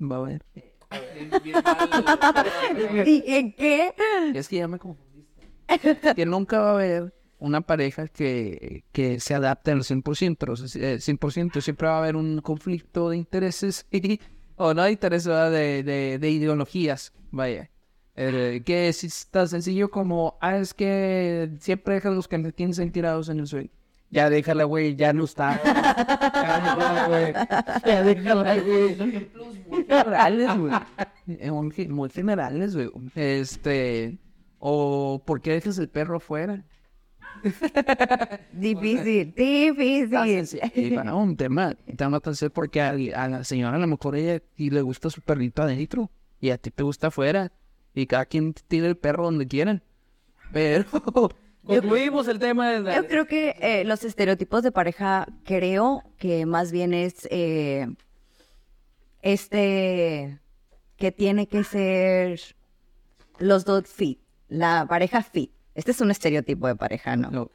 va a haber. ¿Y en qué? Es que ya me confundiste. que nunca va a haber una pareja que, que se adapte al 100%, o sea, eh, 100%. Siempre va a haber un conflicto de intereses, y, o no de intereses, de, de, de ideologías, vaya. Eh, que es tan sencillo como, ah, es que siempre dejas los calcetines tirados en el suelo. Ya déjala, güey. Ya no está. Ya déjala, güey. Ya déjala, güey. generales, güey. Muy- generales, güey. Este, o ¿por qué dejas el perro afuera? Difícil, difícil. Y bueno, un tema, tema entonces porque a, a la señora a lo mejor ella y le gusta su perrito adentro y a ti te gusta afuera y cada quien tiene el perro donde quieran. Pero Concluimos el tema de... Yo creo que eh, los estereotipos de pareja, creo que más bien es eh, este que tiene que ser los dos fit, la pareja fit. Este es un estereotipo de pareja, ¿no? no,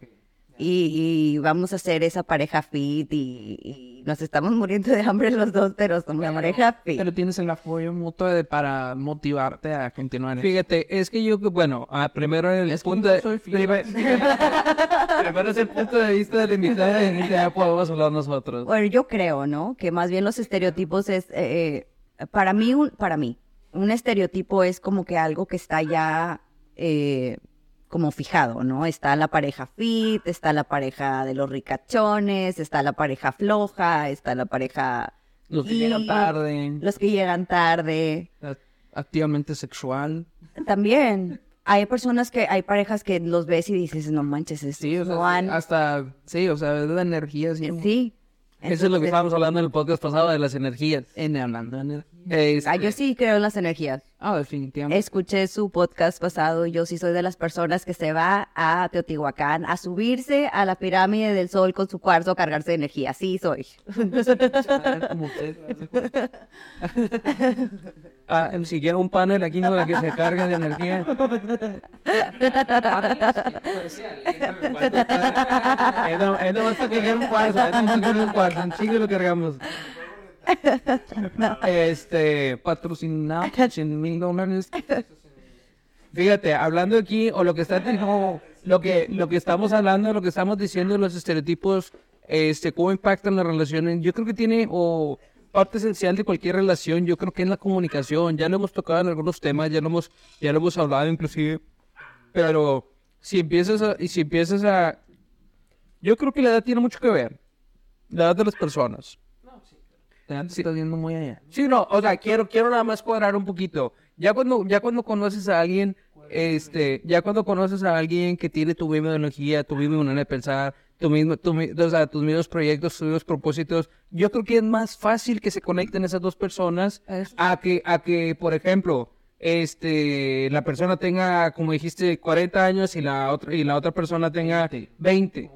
Y, y vamos a hacer esa pareja fit y, y nos estamos muriendo de hambre los dos, pero somos la pareja fit. pero tienes el apoyo mutuo de- para motivarte a continuar. Fíjate, es que yo, bueno, ah, primero el Es punto de... soy fiel. Primero primero es el punto de vista del invitado y ya podemos hablar nosotros. Bueno, yo creo, ¿no? Que más bien los estereotipos es, eh, eh, para mí, un, para mí, un estereotipo es como que algo que está ya eh, como fijado, ¿no? Está la pareja fit, está la pareja de los ricachones, está la pareja floja, está la pareja... Los que y- llegan tarde, Los que llegan tarde. activamente sexual. También hay personas que, hay parejas que los ves y dices, no manches, es Sí, o sea, hasta, sí, o sea, es de energía. Sí. Sí. Eso es lo que estábamos hablando en el podcast pasado de las energías. En hablando de energía. Este, ah, yo sí creo en las energías. Ah, definitivamente. Escuché su podcast pasado y yo sí soy de las personas que se va a Teotihuacán a subirse a la pirámide del sol con su cuarzo a cargarse de energía. Sí, soy. Ah, si quiero un panel aquí para que se cargue de energía. Es para que un cuarzo, es para que un cuarzo, en chingo lo cargamos. Este, Patrocinado, 100 mil dólares. Fíjate, hablando aquí, o lo que está como, lo que, lo que estamos hablando, lo que estamos diciendo los estereotipos, este, cómo impactan las relaciones, yo creo que tiene, o parte esencial de cualquier relación, yo creo que es la comunicación, ya lo hemos tocado en algunos temas, ya lo hemos, ya lo hemos hablado inclusive, pero si empiezas a, y si empiezas a, yo creo que la edad tiene mucho que ver, la edad de las personas. Te estás viendo muy allá. Sí, no, o sea, quiero, quiero nada más cuadrar un poquito. Ya cuando, ya cuando conoces a alguien, este, ya cuando conoces a alguien que tiene tu misma ideología, tu misma manera de pensar, tu mismo, tu, o sea, tus mismos proyectos, tus mismos propósitos, yo creo que es más fácil que se conecten esas dos personas a que, a que, por ejemplo, este, la persona tenga, como dijiste, 40 años y la otra, y la otra persona tenga 20.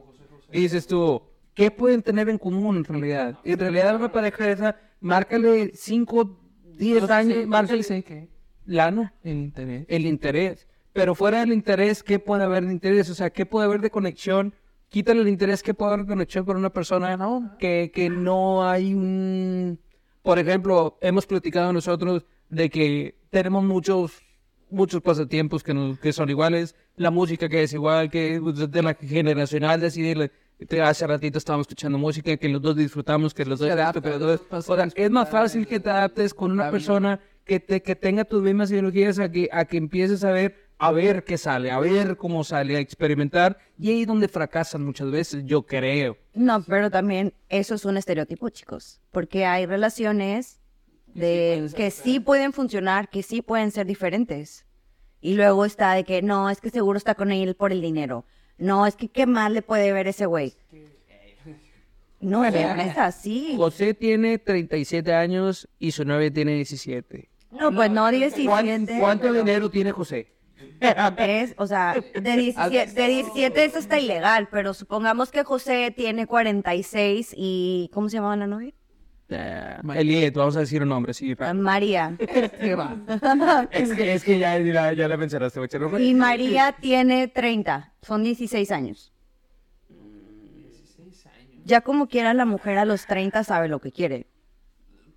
Y dices tú, ¿qué pueden tener en común en realidad? En realidad una pareja esa, márcale 5, 10 años, márcale que lana, el interés. el interés. Pero fuera del interés, ¿qué puede haber de interés? O sea, ¿qué puede haber de conexión? Quítale el interés, ¿qué puede haber de conexión con una persona que, que no hay un... Por ejemplo, hemos platicado nosotros de que tenemos muchos muchos pasatiempos que, nos- que son iguales, la música que es igual, que de la generacional, decir, hace ratito estábamos escuchando música que los dos disfrutamos, que los dos... adapta, pero los dos- o sea, es más fácil que te adaptes con una persona que, te, que tenga tus mismas ideologías a que, a que empieces a ver, a ver qué sale, a ver cómo sale, a experimentar, y ahí es donde fracasan muchas veces, yo creo. No, pero también eso es un estereotipo, chicos. Porque hay relaciones de que sí pueden funcionar, que sí pueden ser diferentes. Y luego está de que no, es que seguro está con él por el dinero. No, es que qué mal le puede ver ese güey. No, es así. José tiene 37 años y su novia tiene 17. No, pues no, ¿Cuánto, 17. cuánto dinero tiene José? Es, o sea, de 17, de 17 eso está ilegal, pero supongamos que José tiene 46 y... ¿Cómo se llamaba la novia? Eliet, vamos a decir un nombre, sí. María. Es que, es que ya, ya, ya la mencionaste, muchacho. Y María tiene 30, son 16 años. Ya como quiera la mujer a los 30 sabe lo que quiere.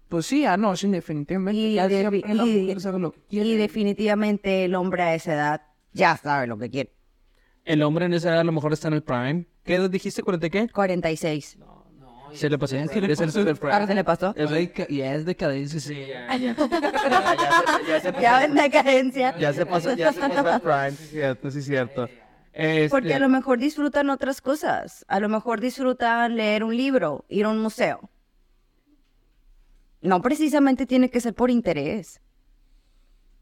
Pues sí, ah, no, sí, definitivamente. Y, Ya de- sabe que la y- mujer sabe lo que quiere. y definitivamente el hombre a esa edad ya sabe lo que quiere. El hombre en esa edad a lo mejor está en el prime. ¿Qué edad dijiste? ¿40 qué? 46. Se le pasó. Se le pasó. ¿Ahora se le pasó? Es deca- ya es decadencia, sí. ya, se, Ya en decadencia. ya se pasó, ya se pasó el prime. Sí, es cierto, sí, es cierto. Este, Porque a lo mejor disfrutan otras cosas. A lo mejor disfrutan leer un libro, ir a un museo. No precisamente tiene que ser por interés.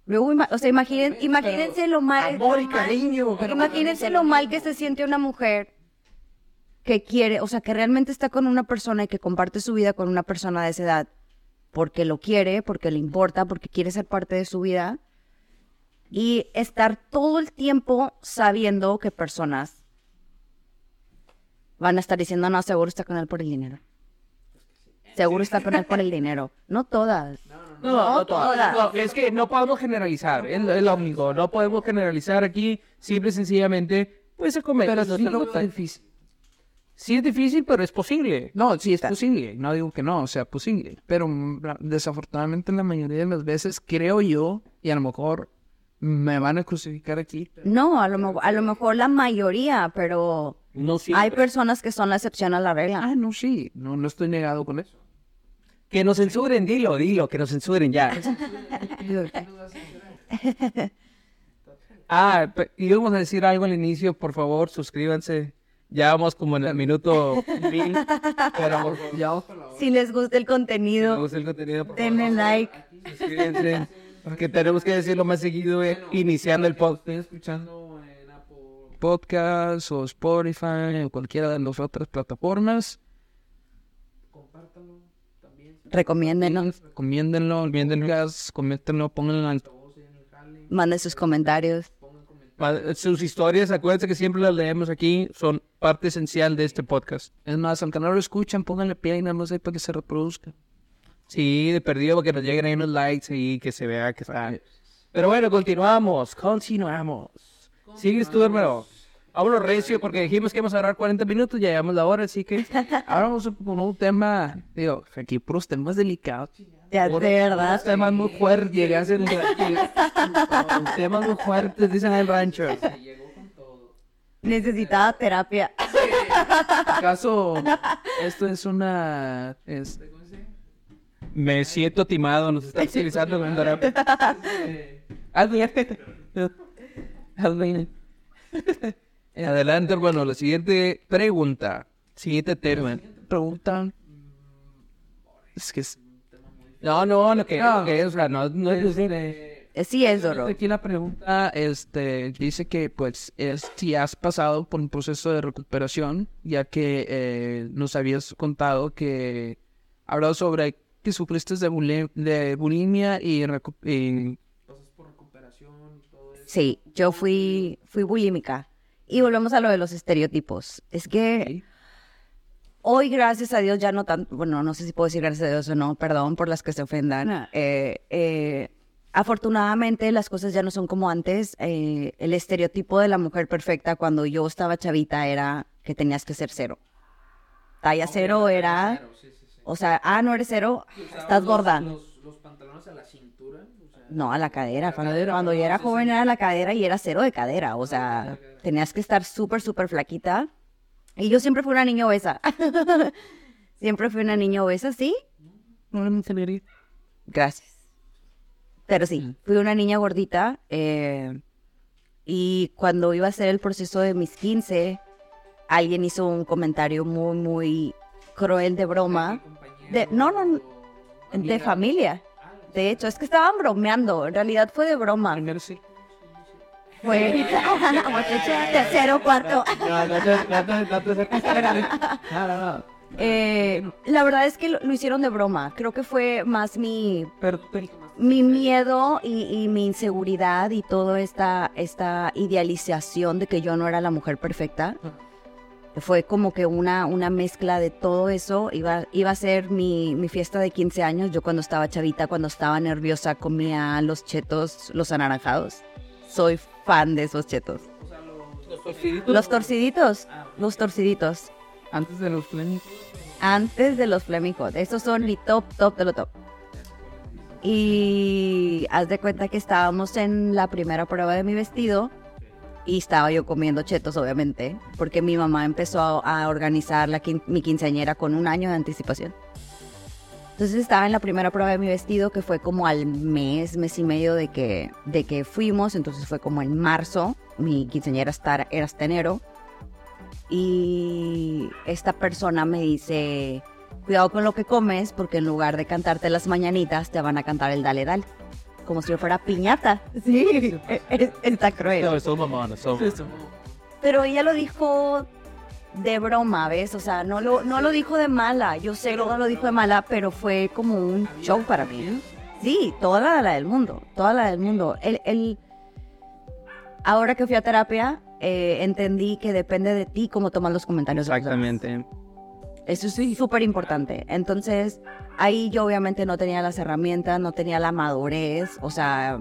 Luego, o sea, imaginen, imagínense lo mal. Amor y cariño. pero- Imagínense lo mal que se siente una mujer que quiere, o sea, que realmente está con una persona y que comparte su vida con una persona de esa edad porque lo quiere, porque le importa, porque quiere ser parte de su vida y estar todo el tiempo sabiendo que personas van a estar diciendo, no, seguro está con él por el dinero. Seguro está con él por el dinero. No todas. No, no, todas. No, es que no podemos generalizar, es, es lo único. No podemos generalizar aquí, simple y sencillamente, pues se come. Pero sí, no es difícil. Sí es difícil, pero es posible. No, sí es posible. No digo que no, o sea, posible. Pero mm, desafortunadamente la mayoría de las veces creo yo, y a lo mejor me van a crucificar aquí. No, a lo, a lo mejor la mayoría, pero No hay personas que son la excepción a la regla. Ah, no, sí, no, no estoy negado con eso. Que nos censuren, dilo, dilo, que nos censuren ya. Ah, íbamos a decir algo al inicio, por favor, suscríbanse. Ya vamos como en el minuto mil, pero por favor, Ya, Si les gusta el si les contenido, gusta el contenido, por denle favor, like. suscríbanse. Porque tenemos que decirlo más seguido eh, iniciando el podcast. estoy escuchando en Apple Podcast o Spotify o cualquiera de las otras plataformas. Recomiéndenos, Recomiéndenlo, recomiéndenlo, coméntenlo, pónganlo en manden sus comentarios. Sus historias, acuérdense que siempre las leemos aquí, son parte esencial de este podcast. Es más, aunque no lo escuchan, pónganle play, nada más ahí para que se reproduzca. Sí, de perdido para que nos lleguen ahí unos likes y que se vea que está. Pero bueno, continuamos, continuamos. Sigues tú, hermano. Vámonos recio porque dijimos que íbamos a durar 40 minutos, ya llevamos la hora, así que... Ahora vamos poner un tema, digo, aquí puros temas delicados. Ya, de verdad. Temas muy fuertes, llegas en... temas muy fuertes, dicen en el rancho. Necesitaba terapia. ¿Acaso esto es una... este, ¿cómo se llama? Me siento timado, nos están utilizando con bien. Haz bien. Adelante, hermano, la siguiente pregunta. Siguiente tema. Preguntan. Es que es... No, no, lo que, lo que es, o sea, no, no es... Este, Eh, Sí es duro. Aquí la pregunta este, dice que pues es si has pasado por un proceso de recuperación, ya que eh, nos habías contado que hablado sobre que sufriste de, de bulimia y, y Sí, yo fui, fui bulímica. Y volvemos a lo de los estereotipos. Es que hoy, gracias a Dios, ya no tanto, bueno, no sé si puedo decir gracias a Dios o no, perdón por las que se ofendan. Eh, eh, afortunadamente las cosas ya no son como antes. Eh, el estereotipo de la mujer perfecta cuando yo estaba chavita era que tenías que ser cero. Talla cero era... O sea, ah, no eres cero, estás gorda. los pantalones a la cintura. No, a la cadera. Cuando, cuando yo era joven era la cadera y era cero de cadera. O sea, tenías que estar súper, súper flaquita. Y yo siempre fui una niña obesa. siempre fui una niña obesa, ¿sí? Gracias. Pero sí, fui una niña gordita. eh, y cuando iba a hacer el proceso de mis 15, alguien hizo un comentario muy, muy cruel de broma. De, no, no, no, de familia. De hecho, es que estaban bromeando. En realidad fue de broma. Tercero, cuarto. No, no te, no no. No, no, no. Eh, la verdad es que lo, lo hicieron de broma. Creo que fue más mi, Pero, pero- mi miedo y, y mi inseguridad y toda esta, esta idealización de que yo no era la mujer perfecta. Fue como que una, una mezcla de todo eso. Iba, iba a ser mi, mi fiesta de 15 años. Yo cuando estaba chavita, cuando estaba nerviosa, comía los chetos, los anaranjados. Soy fan de esos chetos. Los torciditos, los torciditos. antes de los plenos. Antes de los Fleming Hot. Esos son mi top, top de lo top. Y haz de cuenta que estábamos en la primera prueba de mi vestido y estaba yo comiendo chetos, obviamente, porque mi mamá empezó a, a organizar la quin- mi quinceañera con un año de anticipación. Entonces estaba en la primera prueba de mi vestido, que fue como al mes, mes y medio de que, de que fuimos, entonces fue como en marzo, mi quinceañera hasta- era hasta enero, y esta persona me dice, cuidado con lo que comes, porque en lugar de cantarte las mañanitas, te van a cantar el dale dale. como si yo fuera piñata. Sí, es- está cruel. son. Pero ella lo dijo de broma, ¿ves? O sea, no lo, no lo dijo de mala. Yo sé que no lo dijo de mala, pero fue como un show para mí. Sí, toda la, del mundo, toda la del mundo. El, el- Ahora que fui a terapia, eh, entendí que depende de ti cómo tomas los comentarios. Exactamente. Eso es súper importante. Entonces, ahí yo obviamente no tenía las herramientas, no tenía la madurez, o sea,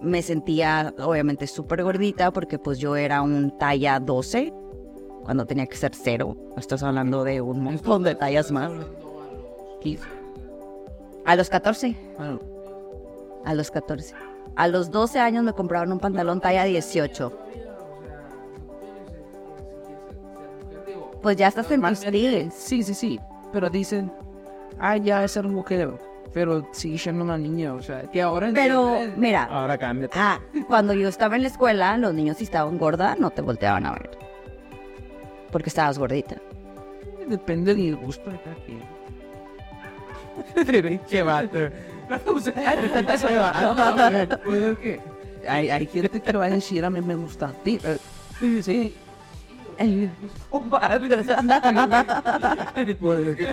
me sentía obviamente súper gordita porque pues yo era un talla 12 cuando tenía que ser cero. Estás hablando de un montón de tallas más. A los 14, Bueno, a los 14. A los 12 años me compraron un pantalón talla 18. Pues ya estás en tus días. Sí, sí, sí. Pero dicen, ah, ya es ser mujer. Pero sigue siendo una niña, o sea, que ahora... Pero mira, Ahora cambia. Ah, cuando yo estaba en la escuela, los niños si estaban gorda no te volteaban a ver. Porque estabas gordita. Depende del gusto de cada quien. Qué vato. O sea, puede que- hay, hay gente que va a decir a mí me gusta a ti. eh, Sí.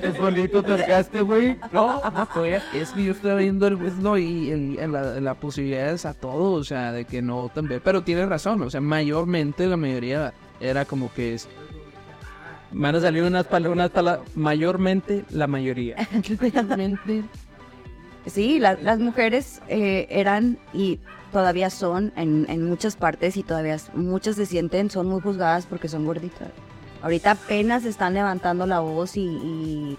Es bonito tocaste, güey. No, pues, es que yo estoy viendo el gusto y el- la, la posibilidades a todo, o sea, de que no también. Pero tienes razón, o sea, mayormente la mayoría era como que es. Van a salir unas palabras, pala- mayormente la mayoría. Sí, la- las mujeres eh, eran y todavía son en, en muchas partes y todavía muchas se sienten, son muy juzgadas porque son gorditas. Ahorita apenas están levantando la voz y,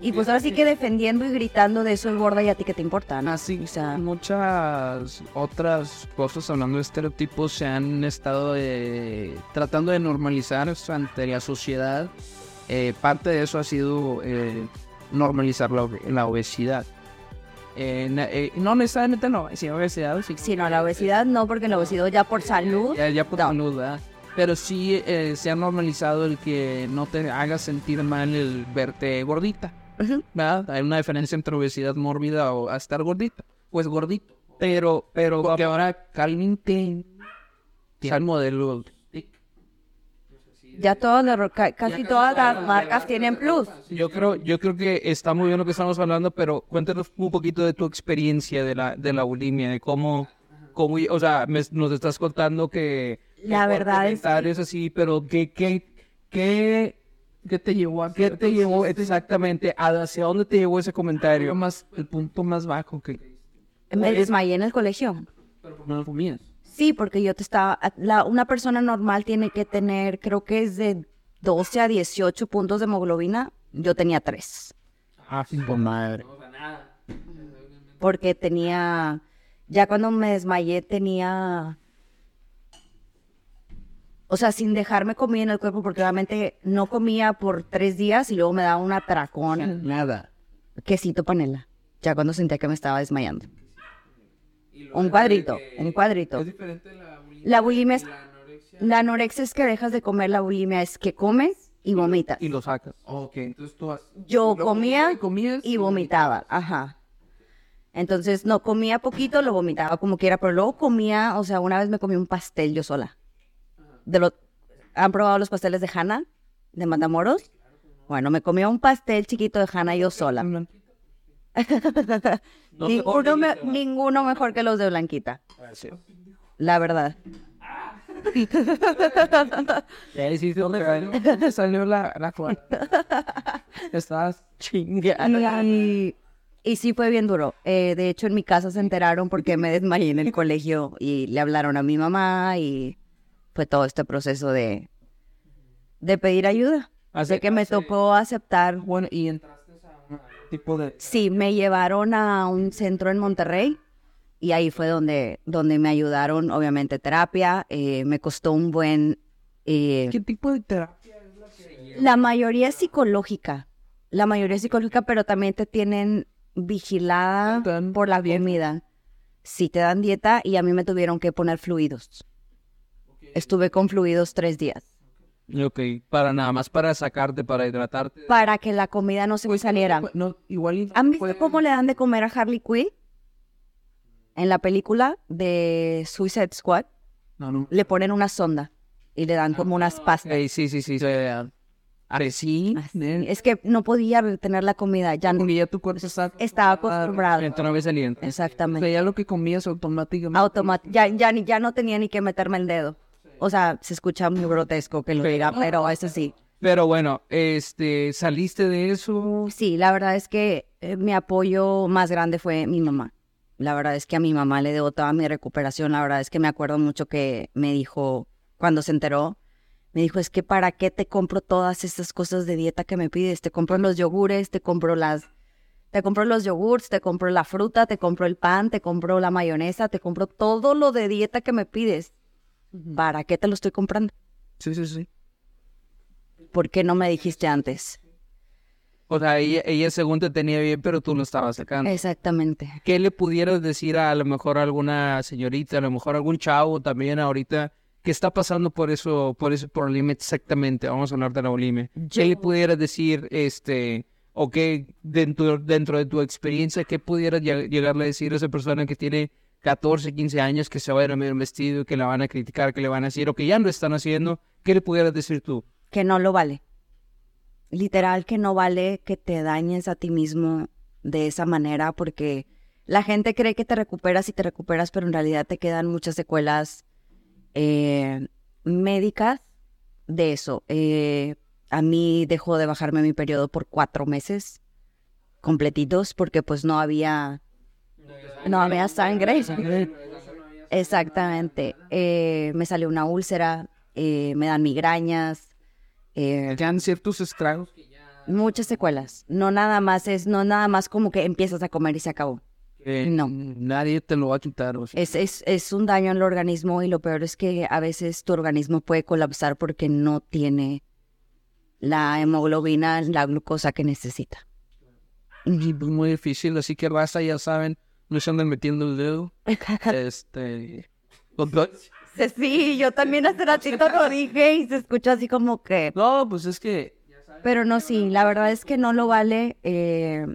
y pues ahora sí que defendiendo y gritando de eso es gorda y a ti qué te importa, ¿no? así O sea, muchas otras cosas hablando de estereotipos se han estado eh, tratando de normalizar ante la sociedad. Eh, parte de eso ha sido eh, normalizar la, la obesidad. Eh, eh, no necesariamente no, sí, obesidad, sí, si no, la obesidad no, porque la obesidad ya por salud. ya, ya por no. salud, ¿verdad? Pero sí eh, se ha normalizado el que no te haga sentir mal el verte gordita. ¿Verdad? Hay una diferencia entre obesidad mórbida o a estar gordita, pues gordito. Pero, pero, Porque ahora Calvin Klein tiene el modelo. Ya todas las, casi todas las marcas tienen plus. yo creo, yo creo que está muy bien lo que estamos hablando, pero cuéntanos un poquito de tu experiencia de la, de la bulimia, de cómo, cómo, o sea, me- nos estás contando que La verdad es comentarios así, pero qué, qué, qué, ¿Qué te llevó a qué te llevó exactamente, hacia dónde te llevó ese comentario? más, el punto más bajo que Me desmayé en el colegio. no comías? Sí, porque yo te estaba, la, una persona normal tiene que tener, creo que es de 12 a 18 puntos de hemoglobina. Yo tenía 3, Ah, sí, por madre. porque tenía, ya cuando me desmayé tenía, o sea, sin dejarme comida en el cuerpo, porque obviamente no comía por tres días y luego me daba un atracón, Nada. quesito panela, ya cuando sentía que me estaba desmayando. Un cuadrito, un cuadrito. La bulimia es, la anorexia es que dejas de comer, la bulimia es que comes y vomitas. Y lo sacas. Ok, entonces tú has- Yo comía comías y vomitaba, ajá. Entonces, no, comía poquito, lo vomitaba como quiera, pero luego comía, o sea, una vez me comí un pastel yo sola. De lo, ¿Han probado los pasteles de Hanna? ¿De Matamoros? Bueno, me comía un pastel chiquito de Hanna yo sola. ninguno, me- ninguno mejor que los de Blanquita, la verdad. Salió la, la chinga. Y, y sí fue bien duro. Eh, de hecho, en mi casa se enteraron porque me desmayé en el colegio y le hablaron a mi mamá y fue todo este proceso de, de pedir ayuda. Así que me tocó aceptar. bueno y entraste a un tipo de Sí, me llevaron a un centro en Monterrey y ahí fue donde, donde me ayudaron, obviamente, terapia. Eh, me costó un buen... eh, ¿Qué tipo de terapia? La mayoría es psicológica. La mayoría es psicológica, pero también te tienen vigilada por la comida. Sí, te dan dieta y a mí me tuvieron que poner fluidos. Estuve con fluidos tres días Ok, para nada más para sacarte, para hidratarte. para que la comida no se me saliera. No, igual y- ¿Han visto cómo le dan de comer a Harley Quinn? En la película de Suicide Squad No, no. le ponen una sonda y le dan como unas pastas. Ey, sí, sí, sí. sí. Ah, sí, nen. Es que no podía retener la comida, ya no. Porque ya tu cuerpo está... Estaba acostumbrado. Saliente. O Exactamente. sea, ya lo que comías automáticamente. Automat ya, ya, ni- ya no tenía ni que meterme el dedo. O sea, se escucha muy grotesco que lo diga, pero eso sí. Pero bueno, este, saliste de eso. Sí, la verdad es que eh, mi apoyo más grande fue mi mamá. La verdad es que a mi mamá le debo toda mi recuperación. La verdad es que me acuerdo mucho que me dijo, cuando se enteró, me dijo, es que para qué te compro todas estas cosas de dieta que me pides. Te compro los yogures, te compro las... Te compro los yogurts, te compro la fruta, te compro el pan, te compro la mayonesa, te compro todo lo de dieta que me pides. ¿Para qué te lo estoy comprando? Sí, sí, sí. ¿Por qué no me dijiste antes? O sea, ella, ella según te tenía bien, pero tú lo estabas sacando. Exactamente. ¿Qué le pudieras decir a, a lo mejor a alguna señorita, a lo mejor a algún chavo también ahorita que está pasando por eso, por ese problema exactamente? Vamos a hablar de la bulimia. ¿Qué le pudieras decir, este, o qué dentro, dentro de tu experiencia, qué pudieras lleg- llegarle a decir a esa persona que tiene 14, 15 años, que se va a ir a medio vestido, que la van a criticar, que le van a decir, o que ya no están haciendo? ¿Qué le pudieras decir tú? que no lo vale. Literal que no vale que te dañes a ti mismo de esa manera porque la gente cree que te recuperas y te recuperas, pero en realidad te quedan muchas secuelas eh, médicas de eso. Eh, a mí dejó de bajarme mi periodo por cuatro meses completitos porque pues no había no había sangre. Exactamente. Eh, me salió una úlcera, eh, me dan migrañas, eh, Ya en ciertos estragos. muchas secuelas. No nada más es, no nada más como que empiezas a comer y se acabó. No. Nadie te lo va a quitar. o sea. Es, es, es un daño al organismo y lo peor es que a veces tu organismo puede colapsar porque no tiene la hemoglobina, la glucosa que necesita. Y pues muy difícil, así que raza, ya saben, no se anden metiendo el dedo. Este. Sí, yo también hace ratito lo dije y se escucha así como que... No, pues es que. Pero no, sí, la verdad es que no lo vale. eh,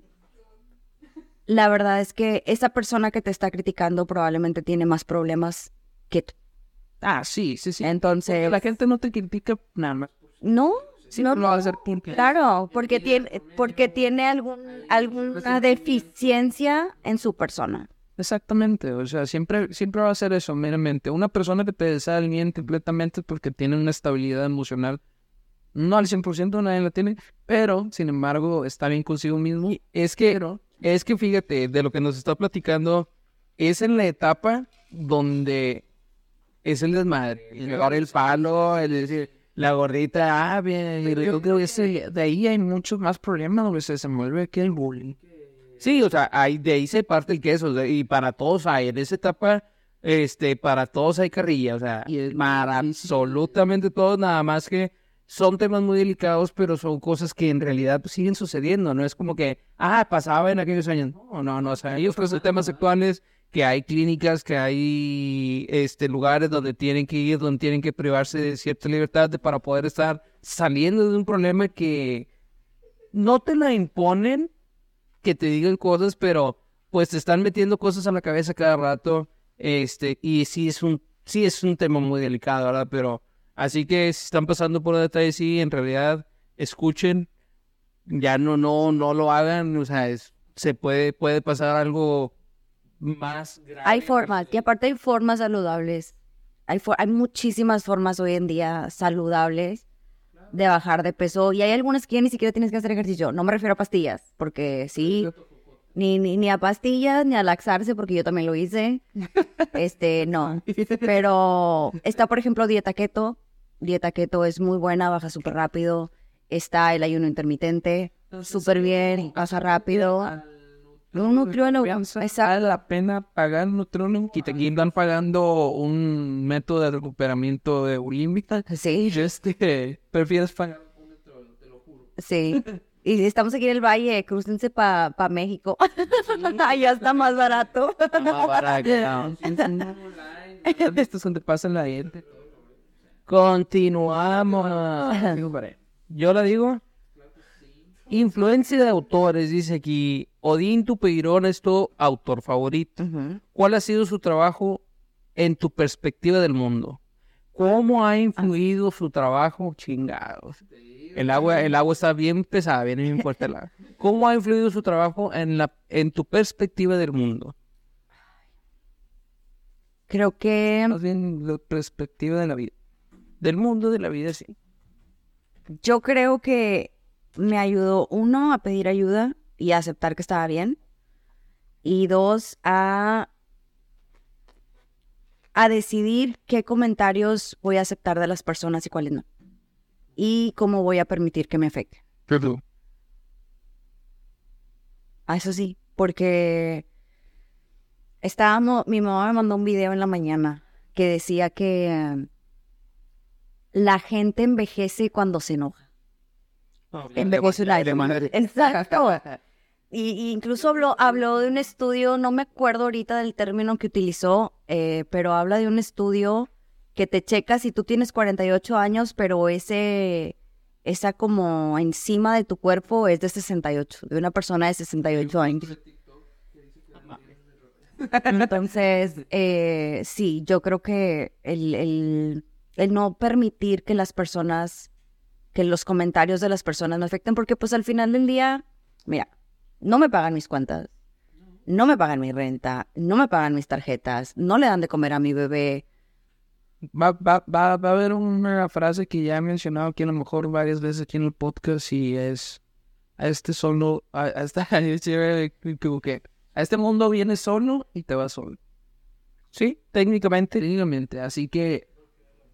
la verdad es que esa persona que te está criticando probablemente tiene más problemas que tú. Ah, sí, sí, sí. Entonces, La gente no te critica nada más. no, No, lo va a hacer porque. claro, porque tiene, porque tiene algún, alguna deficiencia en su persona. Exactamente, o sea, siempre, siempre va a ser eso, meramente. Una persona que te bien completamente porque tiene una estabilidad emocional, no al 100% nadie la tiene, pero, sin embargo, está bien consigo mismo. Es que, es que fíjate, de lo que nos está platicando, es en la etapa donde es el desmadre, el llevar el palo, el decir, la gordita, ah, bien, yo creo que ese- de ahí hay muchos más problemas donde se desenvuelve que el bullying. Sí, o sea, ahí, de ahí se parte el queso, o sea, y para todos hay, en esa etapa, este, para todos hay carrilla, o sea, para absolutamente todos, nada más que son temas muy delicados, pero son cosas que en realidad pues, siguen sucediendo, no es como que, ah, pasaba en aquellos años, no, no, no, o sea, hay otros temas actuales, que hay clínicas, que hay, este, lugares donde tienen que ir, donde tienen que privarse de cierta libertad para poder estar saliendo de un problema que no te la imponen, que te digan cosas, pero pues te están metiendo cosas a la cabeza cada rato, este, y sí es un, sí es un tema muy delicado, ¿verdad? Pero, así que si están pasando por detalles, sí, en realidad, escuchen, ya no, no, no lo hagan, o sea, es- se puede, puede pasar algo más grave. Hay formas, y aparte hay formas saludables. Hay, for- hay muchísimas formas hoy en día saludables de bajar de peso. Y hay algunas que ya ni siquiera tienes que hacer ejercicio. No me refiero a pastillas, porque sí, ni, ni, ni a pastillas, ni a laxarse, porque yo también lo hice. Este, no. Pero está, por ejemplo, dieta keto. Dieta keto es muy buena, baja súper rápido. Está el ayuno intermitente, súper bien, baja rápido. Un nutriólogo, exacto. Vale la pena pagar un nutriólogo y te están pagando un método de recuperamiento de bulímica. Sí. Este, prefieres pagar Sí. Y estamos aquí en el Valle, crúcense para pa México. Allá está más barato. más barato. Esto es donde pasa la gente. Continuamos. Yo la digo. Influencia de autores, dice aquí. Odín Tupeirón es tu autor favorito. ¿Cuál ha sido su trabajo en tu perspectiva del mundo? ¿Cómo ha influido su trabajo? Chingados. El agua, el agua está bien pesada, viene bien fuerte el agua. ¿Cómo ha influido su trabajo en, la, en tu perspectiva del mundo? Creo que Más bien la perspectiva de la vida. Del mundo, de la vida, sí. yo creo que me ayudó uno a pedir ayuda y a aceptar que estaba bien y dos a a decidir qué comentarios voy a aceptar de las personas y cuáles no y cómo voy a permitir que me afecte. Ah, eso sí, porque estábamos, mi mamá me mandó un video en la mañana que decía que eh, la gente envejece cuando se enoja. Envejece la Exacto. Y, y incluso habló, habló de un estudio, no me acuerdo ahorita del término que utilizó, eh, pero habla de un estudio que te checa si tú tienes 48 años, pero ese, esa como encima de tu cuerpo es de 68, de una persona de 68 años. Entonces, eh, sí, yo creo que el, el, el no permitir que las personas, que los comentarios de las personas me afecten, porque pues al final del día, mira, no me pagan mis cuentas, no me pagan mi renta, no me pagan mis tarjetas, no le dan de comer a mi bebé. Va, va, va, va a haber una frase que ya he mencionado aquí a lo mejor varias veces aquí en el podcast y es a este solo, a, a equivoqué. a este mundo vienes solo y te vas solo. Sí, técnicamente, técnicamente. Así que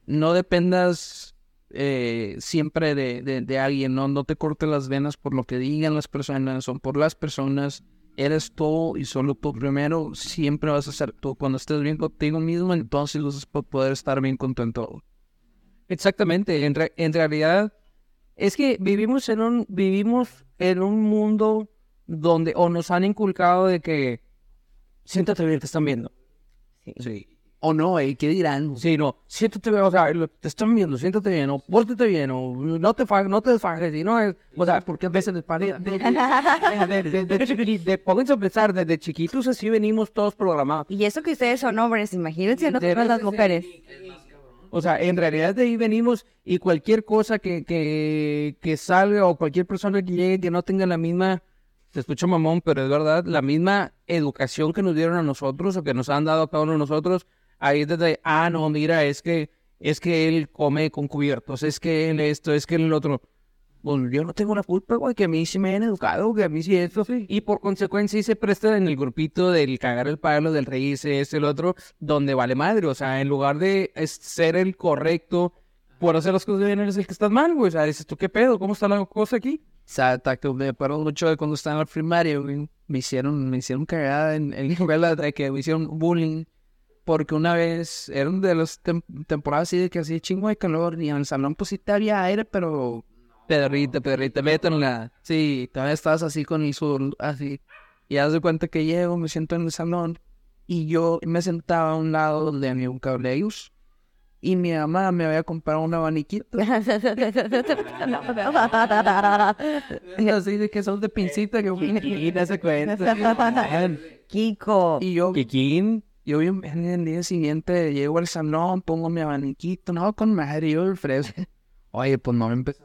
no dependas eh, siempre de, de, de alguien, ¿no? No te cortes las venas por lo que digan las personas, son por las personas. Eres tú y solo tú primero, siempre vas a ser tú. Cuando estés bien contigo mismo, entonces vas a poder estar bien con tu entorno. Exactamente, en, re- en realidad es que vivimos en un vivimos en un mundo donde o nos han inculcado de que siéntate bien, te están viendo. Sí. O no, ¿eh? ¿Qué dirán? Sí, no, siéntate bien, o sea, te están viendo, siéntate bien, o pórtate bien, o no te no te desfajes, y no es, o sea, porque a veces les parece, de, de, de, de, chiqui- de- pónganse a pensar, desde chiquitos así venimos todos programados. Y eso que ustedes son hombres, imagínense nosotras las mujeres. O sea, en realidad de ahí venimos y cualquier cosa que, que, que salga o cualquier persona que llegue que no tenga la misma, te escucho mamón, pero es verdad, la misma educación que nos dieron a nosotros o que nos han dado a cada uno de nosotros, ahí es desde, ah, no, mira, es que, es que él come con cubiertos, es que él esto, es que él el otro. Pues yo no tengo la culpa, güey, que a mí sí me han educado, que a mí sí esto. Y por consecuencia sí se presta en el grupito del cagar el palo, del reírse, este, el otro, donde vale madre. O sea, en lugar de ser el correcto por hacer las cosas bien, eres el que estás mal, güey. O sea, dices tú, ¿qué pedo? ¿Cómo está la cosa aquí? Exacto, me acuerdo mucho de cuando estaba en la primaria, güey, me hicieron, me hicieron cagada en, en la escuela de que me hicieron bullying, porque una vez, era una de las tem- temporadas así de que hacía chingo de calor, y en el salón pues sí te había aire, pero Pedrita, pedrita, métanla. sí, todavía estabas así con el sur, así, y haz de cuenta que llego, me siento en el salón, y yo me sentaba a un lado donde había un cable de luz, y mi mamá me había comprado un abaniquito, así de que son de pincita, que Y no se cuenta. Kiko. Y yo, Kikín. Yo bien en el día siguiente llego al salón, pongo mi abaniquito, no, con madre, yo el fresco. Oye, pues no me empezó.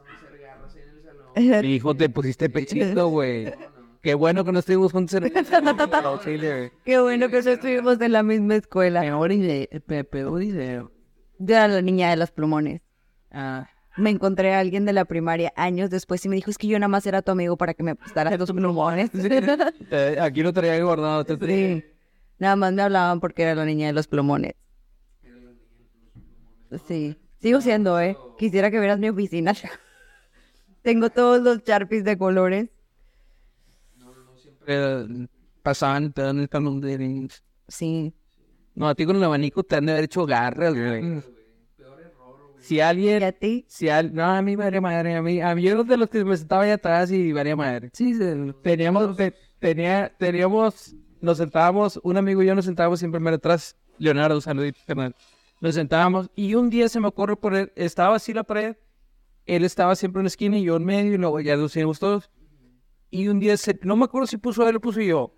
Hijo, te pusiste pechito, güey. Qué bueno que no estuvimos juntos en el. Qué bueno que no estuvimos en la misma escuela. Peor idea, pe- peor idea. Yo era la niña de los plumones. Ah, Me encontré a alguien de la primaria años después y me dijo, es que yo nada más era tu amigo para que me prestaras los plumones. Eh, Aquí lo traía guardado. te- Sí. Nada más me hablaban porque era la niña de los plumones. Sí. Sigo siendo, ¿eh? Quisiera que vieras mi oficina. Tengo todos los Sharpies de colores. eh, pasaban te dan el talón de Sí. No, a ti con el abanico te han de haber hecho garras, güey. Si ¿Y alguien... a ti? Si al... No, a mí varía madre, a mí... A mí yo era de los que me sentaba allá atrás y varía madre. Sí, se- Teníamos... te- tenía... Teníamos... Nos sentábamos... Un amigo y yo nos sentábamos siempre más atrás. Leonardo, saludito, carnal. Nos sentábamos y un día se me ocurre poner... Estaba así la pared. Él estaba siempre en la esquina y yo en medio y luego ya nos íbamos todos. y un día, se, no me acuerdo si puso él o puse yo,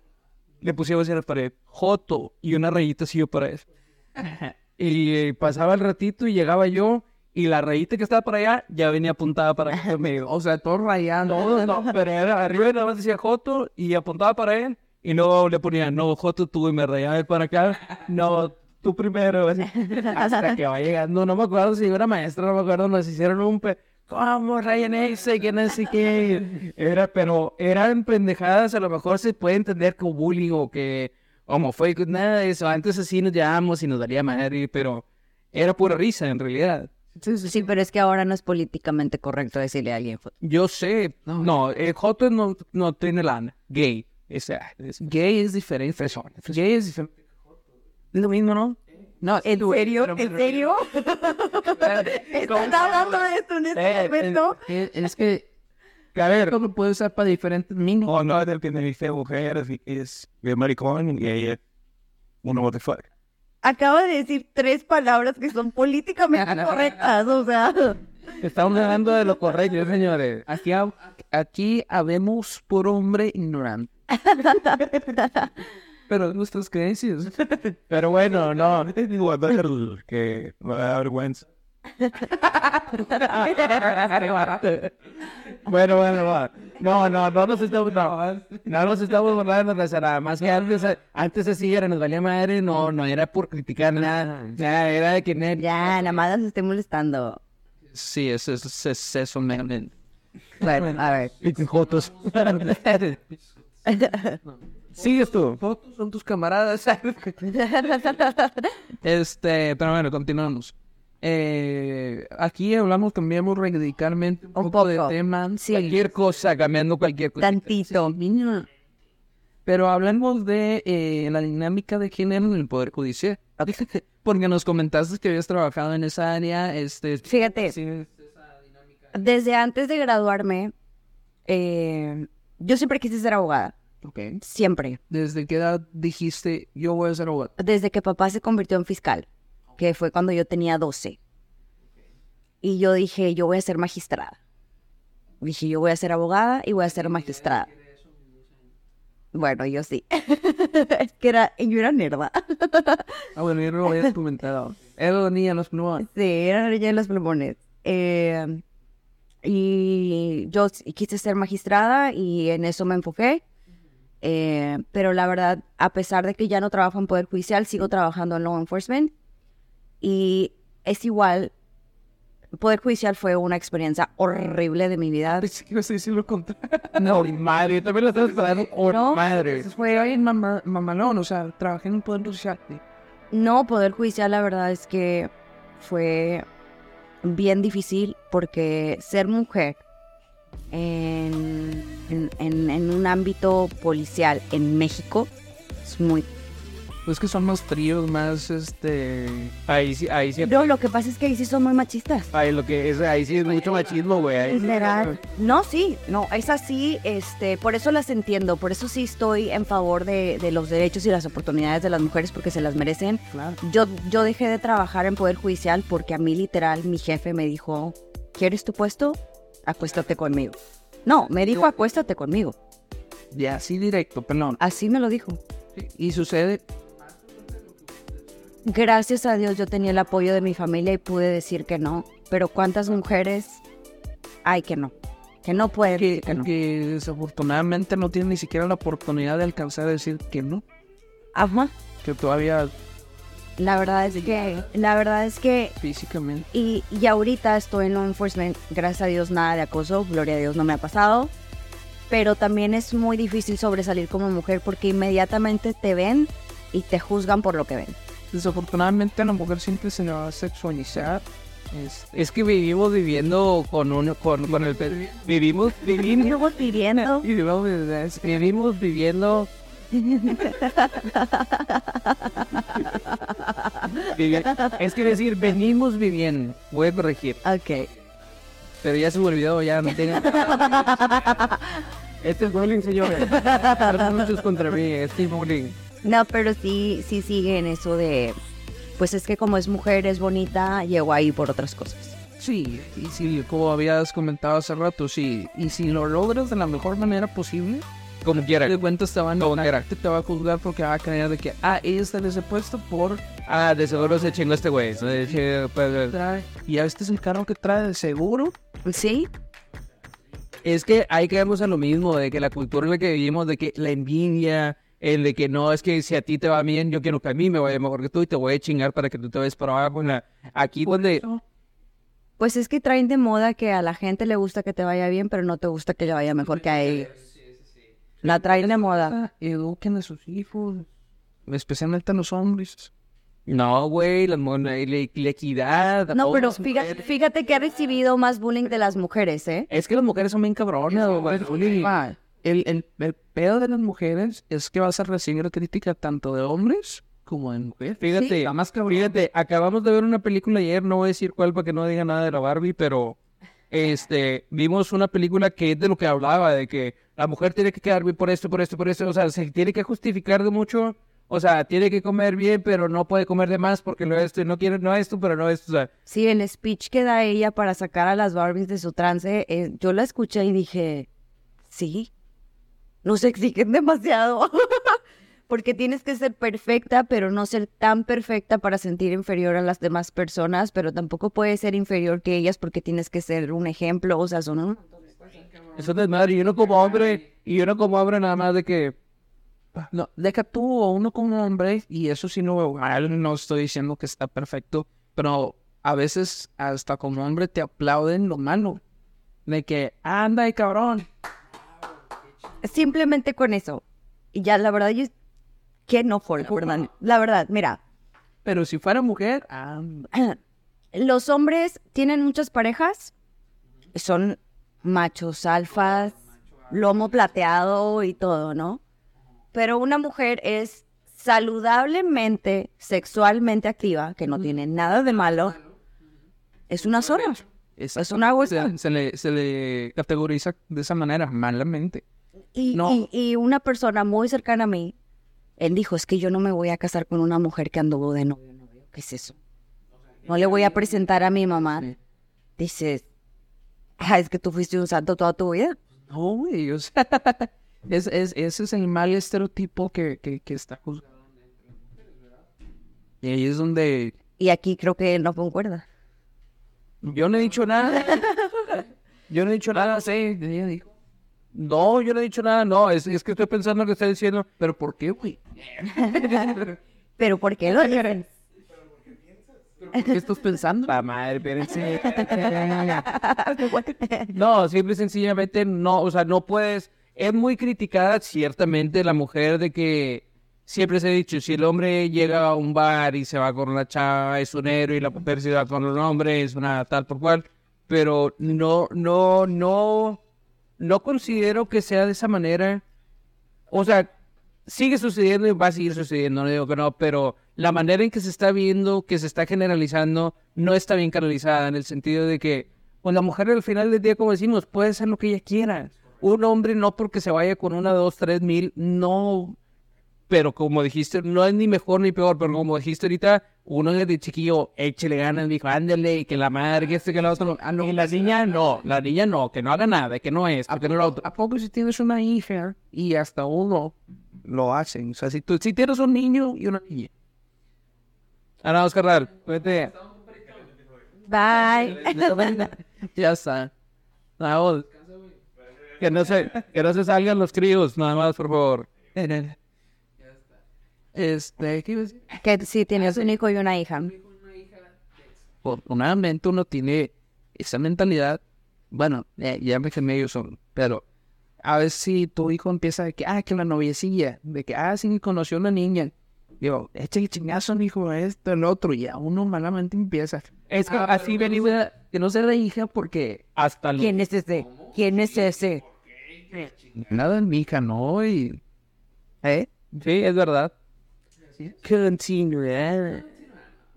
le pusimos en la pared, Joto, y una rayita así yo para eso. y eh, pasaba el ratito y llegaba yo, y la rayita que estaba para allá ya venía apuntada para acá. O sea, todo rayando. No, no, pero era, arriba nada más decía Joto y apuntaba para él, y luego le ponía, no, Joto tú, y me rayaba para acá, no, tú primero, así. hasta que va llegando, no me acuerdo si era maestra, no me acuerdo, nos hicieron un... Pe ¿Cómo rayan ese? Que no sé qué. Era, pero eran pendejadas, a lo mejor se puede entender como bullying o que homofóbico, nada de eso. Antes así nos llamamos y nos daría madre, pero era pura risa en realidad. Sí, pero es que ahora no es políticamente correcto decirle a alguien. Yo sé, no, el Joto no, no tiene lana, gay. O sea, es- gay es diferente. Gay es diferente. Es lo mismo, ¿no? No, ¿En serio? me ¿En serio? ¿Estás hablando de esto en Eh, este momento? eh, es que, a ver, lo puede usar para diferentes mínimos. Oh, no, depende de mi mujer, si es de maricón y ella, uno, what the fuck. Acaba de decir tres palabras que son políticamente correctas, o sea... Estamos hablando de lo correcto, señores. Aquí, aquí habemos por hombre ignorante. Pero nuestras creencias. Pero bueno, no. Digo, a ver, que me da vergüenza. bueno, bueno, va. No, no, no nos estamos, no, no nos estamos burlando, nada más que antes, antes así era, nos valía madre, no, no era por criticar nada, nada, era de que net- Ya, nada más las estoy molestando. Sí, eso es, es, eso, man. Bueno, a ver. Jotos. Sigues tú. Jotos son tus camaradas. Este, pero bueno, continuamos. Eh, aquí hablamos, cambiamos radicalmente un, Un poco, de tema. Sí. Cualquier cosa, cambiando cualquier cosa. Tantito. Pero hablamos de eh, la dinámica de género en el Poder Judicial. Porque nos comentaste que habías trabajado en esa área. Este, Fíjate. sí, Desde antes de graduarme, eh, yo siempre quise ser abogada. Siempre. ¿Desde qué edad dijiste yo voy a ser abogado? Desde que papá se convirtió en fiscal, que fue cuando yo tenía 12. Y yo dije, yo voy a ser magistrada. Dije, yo voy a ser abogada y voy a ser magistrada. Bueno, yo sí. es que era, yo era nerda. Ah, bueno, yo no lo había comentado. Era la niña en los plumones. Sí, era la niña de los plumones. Eh, y yo quise ser magistrada y en eso me enfoqué. Eh, pero la verdad, a pesar de que ya no trabajo en Poder Judicial, sigo trabajando en Law Enforcement. Y es igual, Poder Judicial fue una experiencia horrible de mi vida. Pensé que ibas a decir lo contrario. No, madre, yo también lo estaba esperando. por No. madre. Fue ahí en mamalón, o sea, trabajé en un poder judicial. No, Poder Judicial la verdad es que fue bien difícil porque ser mujer en, en, en- un ámbito policial en México es muy... Pues que son más fríos, más este. Ahí sí, ahí sí. No, lo que pasa es que ahí sí son muy machistas. Ahí, lo que es, ahí sí es mucho machismo, güey. No, sí, no, es así, este, por eso las entiendo, por eso sí estoy en favor de, de los derechos y las oportunidades de las mujeres porque se las merecen. Claro. Yo, yo dejé de trabajar en Poder Judicial porque a mí literal mi jefe me dijo, ¿quieres tu puesto? Acuéstate conmigo. No, me dijo acuéstate conmigo. Ya, así directo, perdón. Así me lo dijo. Y sucede. Gracias a Dios yo tenía el apoyo de mi familia y pude decir que no. Pero ¿cuántas mujeres hay que no? Que no pueden Que, que no. que desafortunadamente no tienen ni siquiera la oportunidad de alcanzar a decir que no. Ajá. Que todavía La verdad es que, la verdad es que, físicamente. y, y ahorita estoy en law enforcement, gracias a Dios nada de acoso, gloria a Dios no me ha pasado, pero también es muy difícil sobresalir como mujer porque inmediatamente te ven y te juzgan por lo que ven. Desafortunadamente a la mujer siempre se le va a sexualizar. Este, Es que vivimos viviendo con uno, con, con el vivimos, vivimos, viviendo. desde ese- vivimos viviendo. Es que decir, venimos viviendo. Voy a corregir. Ok. Pero ya se me olvidó, ya no tiene. Este es bullying, señores. Muchos contra mí, este es bullying. No, pero sí, sí sigue en eso de, pues es que como es mujer, es bonita, llegó ahí por otras cosas. Sí, y si, como habías comentado hace rato, sí, y si lo logras de la mejor manera posible, Como quiera. de cuentas te van Como a quiera. te, te va a juzgar porque va a creer de que, ah, ella está en ese puesto por Ah, de seguro se chingó este güey. pues, trae, y este es el carro que trae de seguro. Sí, Es que ahí caemos a lo mismo, de que la cultura en la que vivimos, de que la envidia, el de que no, es que si a ti te va bien, yo quiero que a mí me vaya mejor que tú y te voy a chingar para que tú te vayas para abajo. en la- Aquí donde... pues es que traen de moda que a la gente le gusta que te vaya bien, pero no te gusta que le vaya mejor que a ellos. La traen de moda. Ah, Eduquen a sus hijos, especialmente a los hombres. No, güey, la, la- la equidad. No, pero fíjate, fíjate que ha recibido más bullying de las mujeres, ¿eh? Es que las mujeres son bien cabronas, güey. El, el, el pedo de las mujeres es que vas a recibir crítica tanto de hombres como de mujeres. Fíjate, Sí. la más. Fíjate, acabamos de ver una película ayer, no voy a decir cuál para que no diga nada de la Barbie, pero este vimos una película que es de lo que hablaba, de que la mujer tiene que quedar bien por esto, por esto, por esto, o sea, se tiene que justificar de mucho, o sea, tiene que comer bien, pero no puede comer de más porque no esto, no quiere, no esto, pero no esto, o sea, Sí, el speech que da ella para sacar a las Barbies de su trance, eh, yo la escuché y dije, sí, nos exigen demasiado. Porque tienes que ser perfecta, pero no ser tan perfecta para sentir inferior a las demás personas, pero tampoco puedes ser inferior que ellas porque tienes que ser un ejemplo, o sea, son un... eso es desmadre, y uno como hombre, y uno como hombre nada más de que, No, deja tú uno como hombre, y eso sí no, no estoy diciendo que está perfecto, pero a veces hasta como hombre te aplauden lo malo. De que, anda y cabrón. Simplemente con eso. Y ya, la verdad, yo... Que no la verdad. La verdad, mira, Pero si fuera mujer, anda. los hombres tienen muchas parejas, son machos alfas, lomo plateado y todo, ¿no? Pero una mujer es saludablemente, sexualmente activa, que no tiene nada de malo, es una zorra. Es una hueca. Se, se le, se le categoriza de esa manera, malamente. Y, No. y- y una persona muy cercana a mí, él dijo, es que yo no me voy a casar con una mujer que anduvo de novio. ¿Qué es eso? No le voy a presentar a mi mamá. Dices, es que tú fuiste un santo toda tu vida. No, güey, o sea, es, es, ese es el mal estereotipo que, que, que está juzgado. Y ahí es donde Y aquí creo que él no concuerda. yo no he dicho nada, yo no he dicho nada, sí, ella dijo. no, yo no he dicho nada, no, es, es que estoy pensando lo que está diciendo, Pero ¿por qué, güey? Pero ¿por qué lo dicen? ¿Qué estás pensando? La madre, espérense. No, simple y sencillamente no, o sea, no puedes. Es muy criticada ciertamente la mujer de que siempre se ha dicho, si el hombre llega a un bar y se va con una chava es un héroe y la mujer se va con un hombre es una tal por cual, pero no, no, no, no considero que sea de esa manera. O sea, sigue sucediendo y va a seguir sucediendo, no digo que no, pero la manera en que se está viendo, que se está generalizando, no está bien canalizada en el sentido de que, pues la mujer al final del día, como decimos, puede hacer lo que ella quiera. Un hombre no porque se vaya con una, dos, tres mil, no. Pero como dijiste, no es ni mejor ni peor, pero como dijiste ahorita, uno desde chiquillo, échele ganas, dijo, ándale, que la madre, que este, que la otra. Ah, no, y la niña no, la niña no, que no haga nada, que no es, porque no lo otro. ¿A poco si tienes una hija y hasta uno lo hacen? O sea, si, tú, si tienes un niño y una niña. Ah, no, carnal, vete. Bye. Ya está. Oh, Que no se, que no se salgan los críos, nada más, por favor. Este, que sí, tienes un hijo y una hija. Afortunadamente uno tiene esa mentalidad. Bueno, eh, ya me que ellos son, pero a ver si tu hijo empieza de que, ah, que la noviecilla, de que, ah, sí, conoció a una niña. Digo, eche chingazo, hijo, esto, el otro, y ya uno malamente empieza. Es que Ah, así venimos Que no sea la hija porque hasta los... ¿Quién es ese? ¿Quién es ese? nada en mi hija, no, y... ¿Eh? Sí, es verdad. Continuar.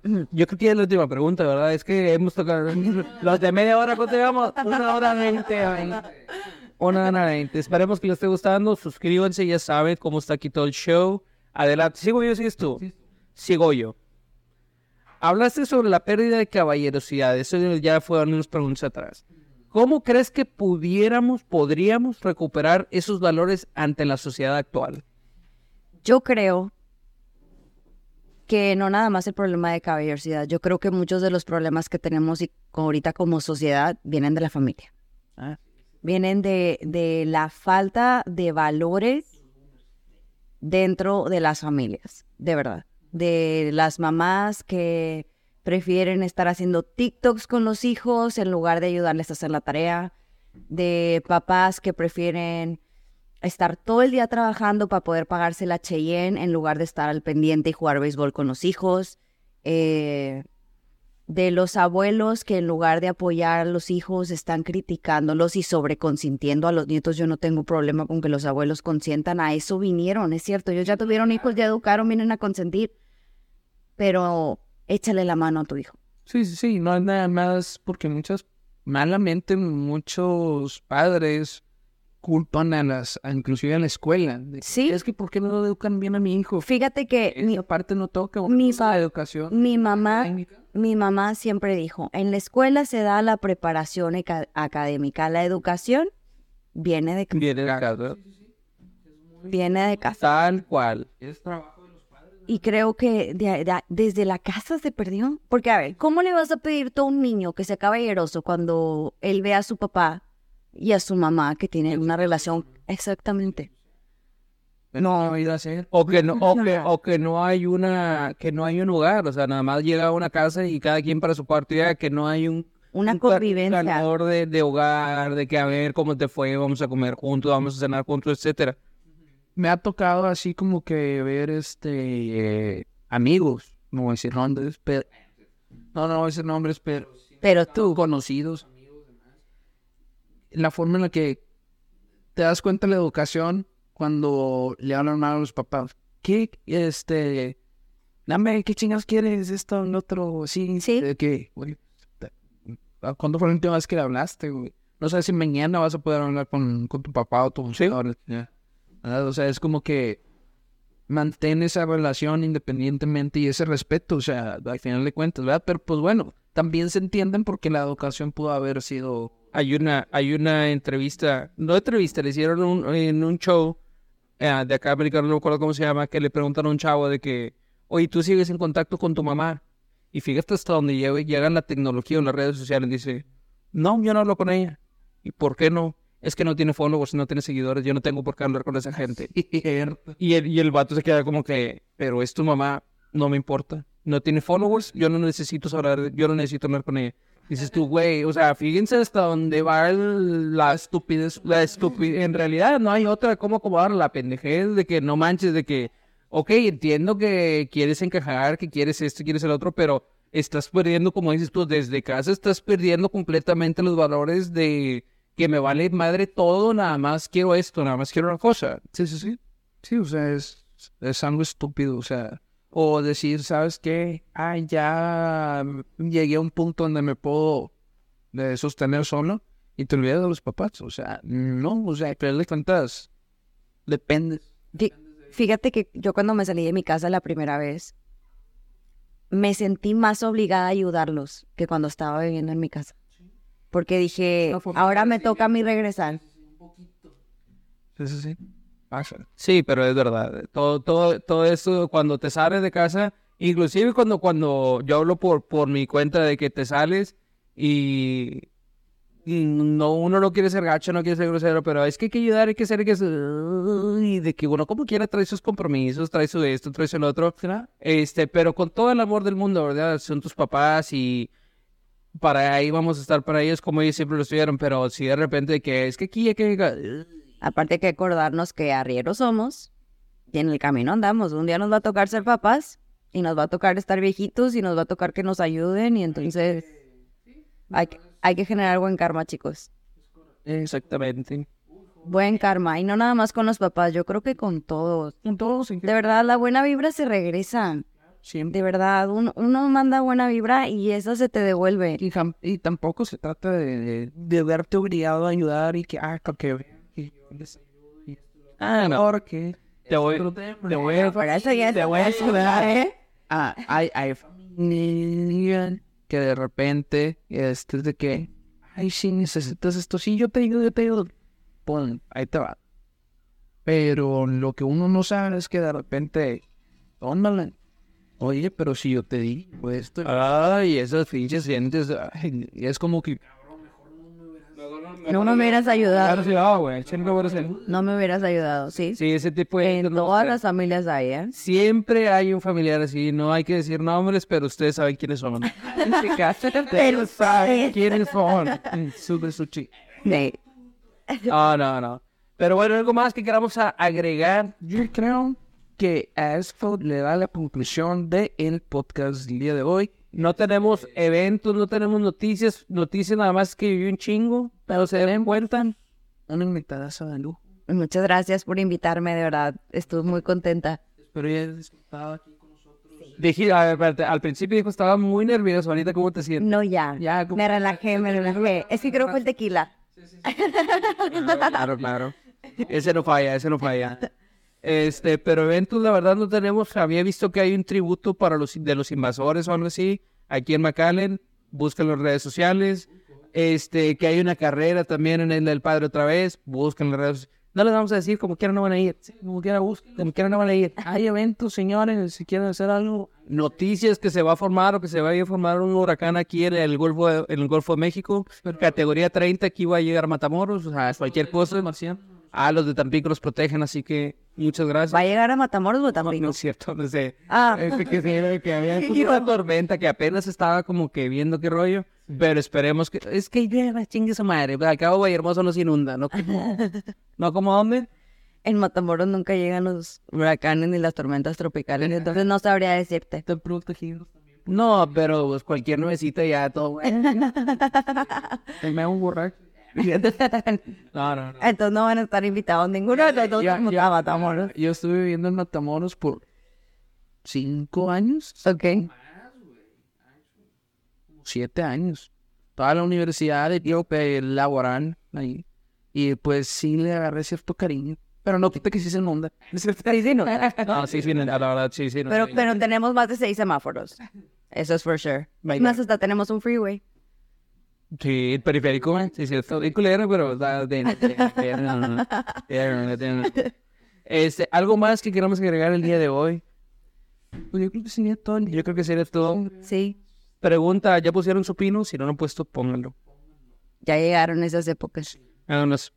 Yo creo que es la última pregunta, ¿verdad? Es que hemos tocado... Los de media hora, ¿cuánto llevamos? Una hora veinte. Una hora veinte. Esperemos que les esté gustando. Suscríbanse, ya saben cómo está aquí todo el show. Adelante. ¿Sigo yo sigues tú? Sigo yo. hablaste sobre la pérdida de caballerosidad. Eso ya fueron unos preguntas atrás. ¿Cómo crees que pudiéramos, podríamos recuperar esos valores ante la sociedad actual? Yo creo que no nada más el problema de caballerosidad. Yo creo que muchos de los problemas que tenemos y- ahorita como sociedad vienen de la familia. Ah. Vienen de, de la falta de valores dentro de las familias, de verdad. De las mamás que prefieren estar haciendo TikToks con los hijos en lugar de ayudarles a hacer la tarea. De papás que prefieren estar todo el día trabajando para poder pagarse la Cheyenne en lugar de estar al pendiente y jugar béisbol con los hijos. Eh, de los abuelos que en lugar de apoyar a los hijos están criticándolos y sobreconsintiendo a los nietos. Yo no tengo problema con que los abuelos consientan. A eso vinieron, es cierto. Ellos ya tuvieron hijos, ya educaron, vienen a consentir. Pero échale la mano a tu hijo. Sí, sí, sí, no es nada más porque muchas, malamente muchos padres culpan a las, a- inclusive a la escuela. de, Sí. Es que ¿por qué no lo educan bien a mi hijo? Fíjate que mi, parte no toca mi la educación. mi mamá técnica. Mi mamá siempre dijo, en la escuela se da la preparación eca- académica, la educación viene de, ca- Viene de casa. viene de casa. Tal cual. Y creo que de- de- desde la casa se perdió. Porque, a ver, ¿cómo le vas a pedir tú a un niño que sea caballeroso cuando él ve a su papá y a su mamá que tienen una relación exactamente? No, ir a hacer. O que no, o que, o que no hay una, que no hay un lugar, o sea, nada más llega a una casa y cada quien para su cuarto, ya que no hay un, Una un convivencia. calor de, de hogar, de que a ver cómo te fue, vamos a comer juntos, vamos a cenar juntos, etcétera. Me ha tocado así como que ver este eh, amigos, no voy a decir nombres, pero no, no voy a decir nombres, pero Pero tú, conocidos. La forma en la que te das cuenta de la educación cuando le hablan mal a los papás. ¿Qué, este, dame, qué chingados quieres? Esto, el otro, sí. Sí. ¿De qué? Güey, ¿Cuándo fue la última vez que le hablaste, güey? No sé si mañana vas a poder hablar con, con tu papá o tu Sí. O sea, es como que mantén esa relación independientemente y ese respeto, o sea, al final de cuentas, ¿verdad? Pero pues bueno, también se entienden porque la educación pudo haber sido Hay una, hay una entrevista, no entrevista, le hicieron un, en un show eh, de acá americano, no me acuerdo cómo se llama, que le preguntan a un chavo de que, oye, tú sigues en contacto con tu mamá. Y fíjate hasta donde llega, llega la tecnología o las redes sociales. Dice, no, yo no hablo con ella. ¿Y por qué no? Es que no tiene followers, no tiene seguidores, yo no tengo por qué hablar con esa gente. Y el, y el vato se queda como que, pero es tu mamá, no me importa. No tiene followers, yo no necesito hablar, yo no necesito hablar con ella. Dices tú, güey, o sea, fíjense hasta dónde va el- la estupidez, la estupidez. En realidad no hay otra cómo acomodar la pendejez de que no manches, de que, ok, entiendo que quieres encajar, que quieres esto, quieres el otro, pero estás perdiendo, como dices tú, desde casa estás perdiendo completamente los valores de que me vale madre todo, nada más quiero esto, nada más quiero una cosa. Sí, sí, sí. Sí, o sea, es, es algo estúpido, o sea. O decir, ¿sabes qué? Ah, ya llegué a un punto donde me puedo eh, sostener solo y te olvidas de los papás. O sea, no, o sea, pero de cuentas, depende. Fí- Fíjate que yo cuando me salí de mi casa la primera vez, me sentí más obligada a ayudarlos que cuando estaba viviendo en mi casa. Porque dije, ahora me toca a mí regresar. Sí, sí, sí. Pasa. Sí, pero es verdad. Todo, todo, todo eso cuando te sales de casa, inclusive cuando, cuando yo hablo por, por mi cuenta de que te sales y no, uno no quiere ser gacho, no quiere ser grosero, pero es que hay que ayudar, hay que ser, hay que ser, y de que uno como quiera trae sus compromisos, trae su esto, trae su lo otro, este, pero con todo el amor del mundo, ¿verdad? Son tus papás y para ahí vamos a estar para ellos como ellos siempre lo estuvieron, pero si de repente que es que aquí hay que... Aparte hay que acordarnos que arrieros somos y en el camino andamos. Un día nos va a tocar ser papás y nos va a tocar estar viejitos y nos va a tocar que nos ayuden y entonces hay, que- hay que generar buen karma, chicos. Exactamente. Buen karma y no nada más con los papás, yo creo que con todos. Con todos, De verdad, la buena vibra se regresa. siempre. De verdad, uno, uno manda buena vibra y esa se te devuelve. Y, tampoco se trata de, de, de verte obligado a ayudar y que, ah, que Ah, no. Porque Te voy, te voy a... Por eso ya te voy a ayudar, ¿eh? Ah, hay, hay familias digan que de repente, este, es de que, ay, sí, necesitas esto, sí, yo te digo, yo te digo, pon, ahí te va. Pero lo que uno no sabe es que de repente, tómala. Oye, pero si yo te di pues esto, ay, esas pinches y es como que, No me hubieras ayudado. ah, güey, No me hubieras ayudado, ¿sí? Sí, ese tipo de... En no, todas las familias hay, ¿eh? Siempre hay un familiar así, no hay que decir nombres, pero ustedes saben quiénes son. Pero saben quiénes son. Sube su chi. Sí. No, no, no. Pero bueno, algo más que queramos agregar. Yo creo que a esto le da la conclusión del podcast del día de hoy. No tenemos eventos, no tenemos noticias, noticias nada más que viví un chingo, pero se den cuenta. Una invitadaza de lujo. Muchas gracias por invitarme, de verdad. Estuve muy contenta. Espero ya disfrutado aquí con nosotros. Dije, a ver, espérate, al principio dijo estaba muy nervioso, ahorita cómo te sientes. No, ya. Ya, Me relajé, me relajé. Es que creo que fue el tequila. Claro, claro. Ese no falla, ese no falla. Este, pero eventos la verdad no tenemos. Había visto que hay un tributo para los de los invasores o algo así aquí en McAllen. Búsquenlo en redes sociales. Este, que hay una carrera también en el del padre otra vez. Búsquenlo en las redes No les vamos a decir como quiera no van a ir. Sí, como quiera busquen, como quiera no van a ir. Hay eventos, señores, si quieren hacer algo. Noticias que se va a formar o que se va a formar un huracán aquí en el Golfo de, en el Golfo de México. Categoría 30 aquí va a llegar Matamoros, o sea, cualquier cosa. Ah, los de Tampico los protegen, así que muchas gracias. ¿Va a llegar a Matamoros o No, Tampico? no es cierto, no sé. Ah. Es que, sí, que había una tormenta que apenas estaba como que viendo qué rollo. Pero esperemos que. Es que llueva, chingue su madre. Al cabo, Hermoso no se inunda, ¿no? Como, ¿No como dónde? En Matamoros nunca llegan los huracanes ni las tormentas tropicales, entonces no sabría decirte. Están protegidos también. No, pero pues cualquier nuevecita ya todo. Me hago un borracho. No, no, no. Entonces no van a estar invitados ninguno de los dos Ya, ya. a Matamoros. Yo estuve viviendo en Matamoros por cinco años. Ok. siete años. Toda la universidad de tío que laboran ahí. Y pues sí le agarré cierto cariño. Pero no quita que sí se inunda. Sí, sí, no. No, sí, sí, la verdad, sí, sí. no, Pero, pero tenemos más de seis semáforos. Eso es for sure. Más hasta tenemos un freeway. Sí, el periférico, sí, sí, está bien culero, pero está Este, algo más que queramos agregar el día de hoy. Pues yo creo que sería todo. Yo creo que sería todo. Sí, Pregunta, ¿ya pusieron su pino? Si no lo han puesto, pónganlo. ya llegaron esas épocas. Vámonos.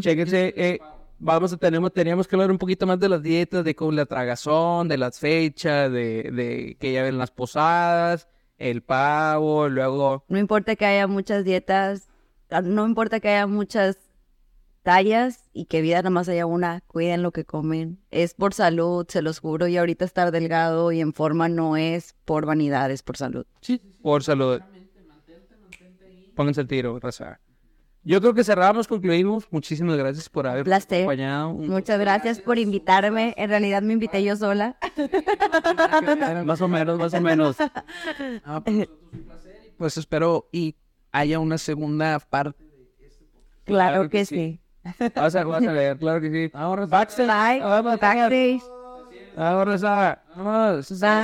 Chéquense, eh, vamos a tenemos, teníamos que hablar un poquito más de las dietas, de con la tragazón, de las fechas, de, de que ya ven las posadas, el pavo, luego No importa que haya muchas dietas, ah, no importa que haya muchas tallas y que vida nada más haya una, cuiden lo que comen. Es por salud, se los juro, y ahorita estar delgado y en forma no es por vanidad, es por salud. por salud. Pónganse el tiro, raza. Yo creo que cerramos, concluimos. Muchísimas gracias por haber Placer. acompañado. Muchas gracias por invitarme. En realidad me invité yo sola. Más o menos, más o menos. Ah, pues, pues espero y haya una segunda parte. Claro que sí. Vas a, vas a ver, claro que sí. Ahora, backstage. Bye. Backstage. Ahora.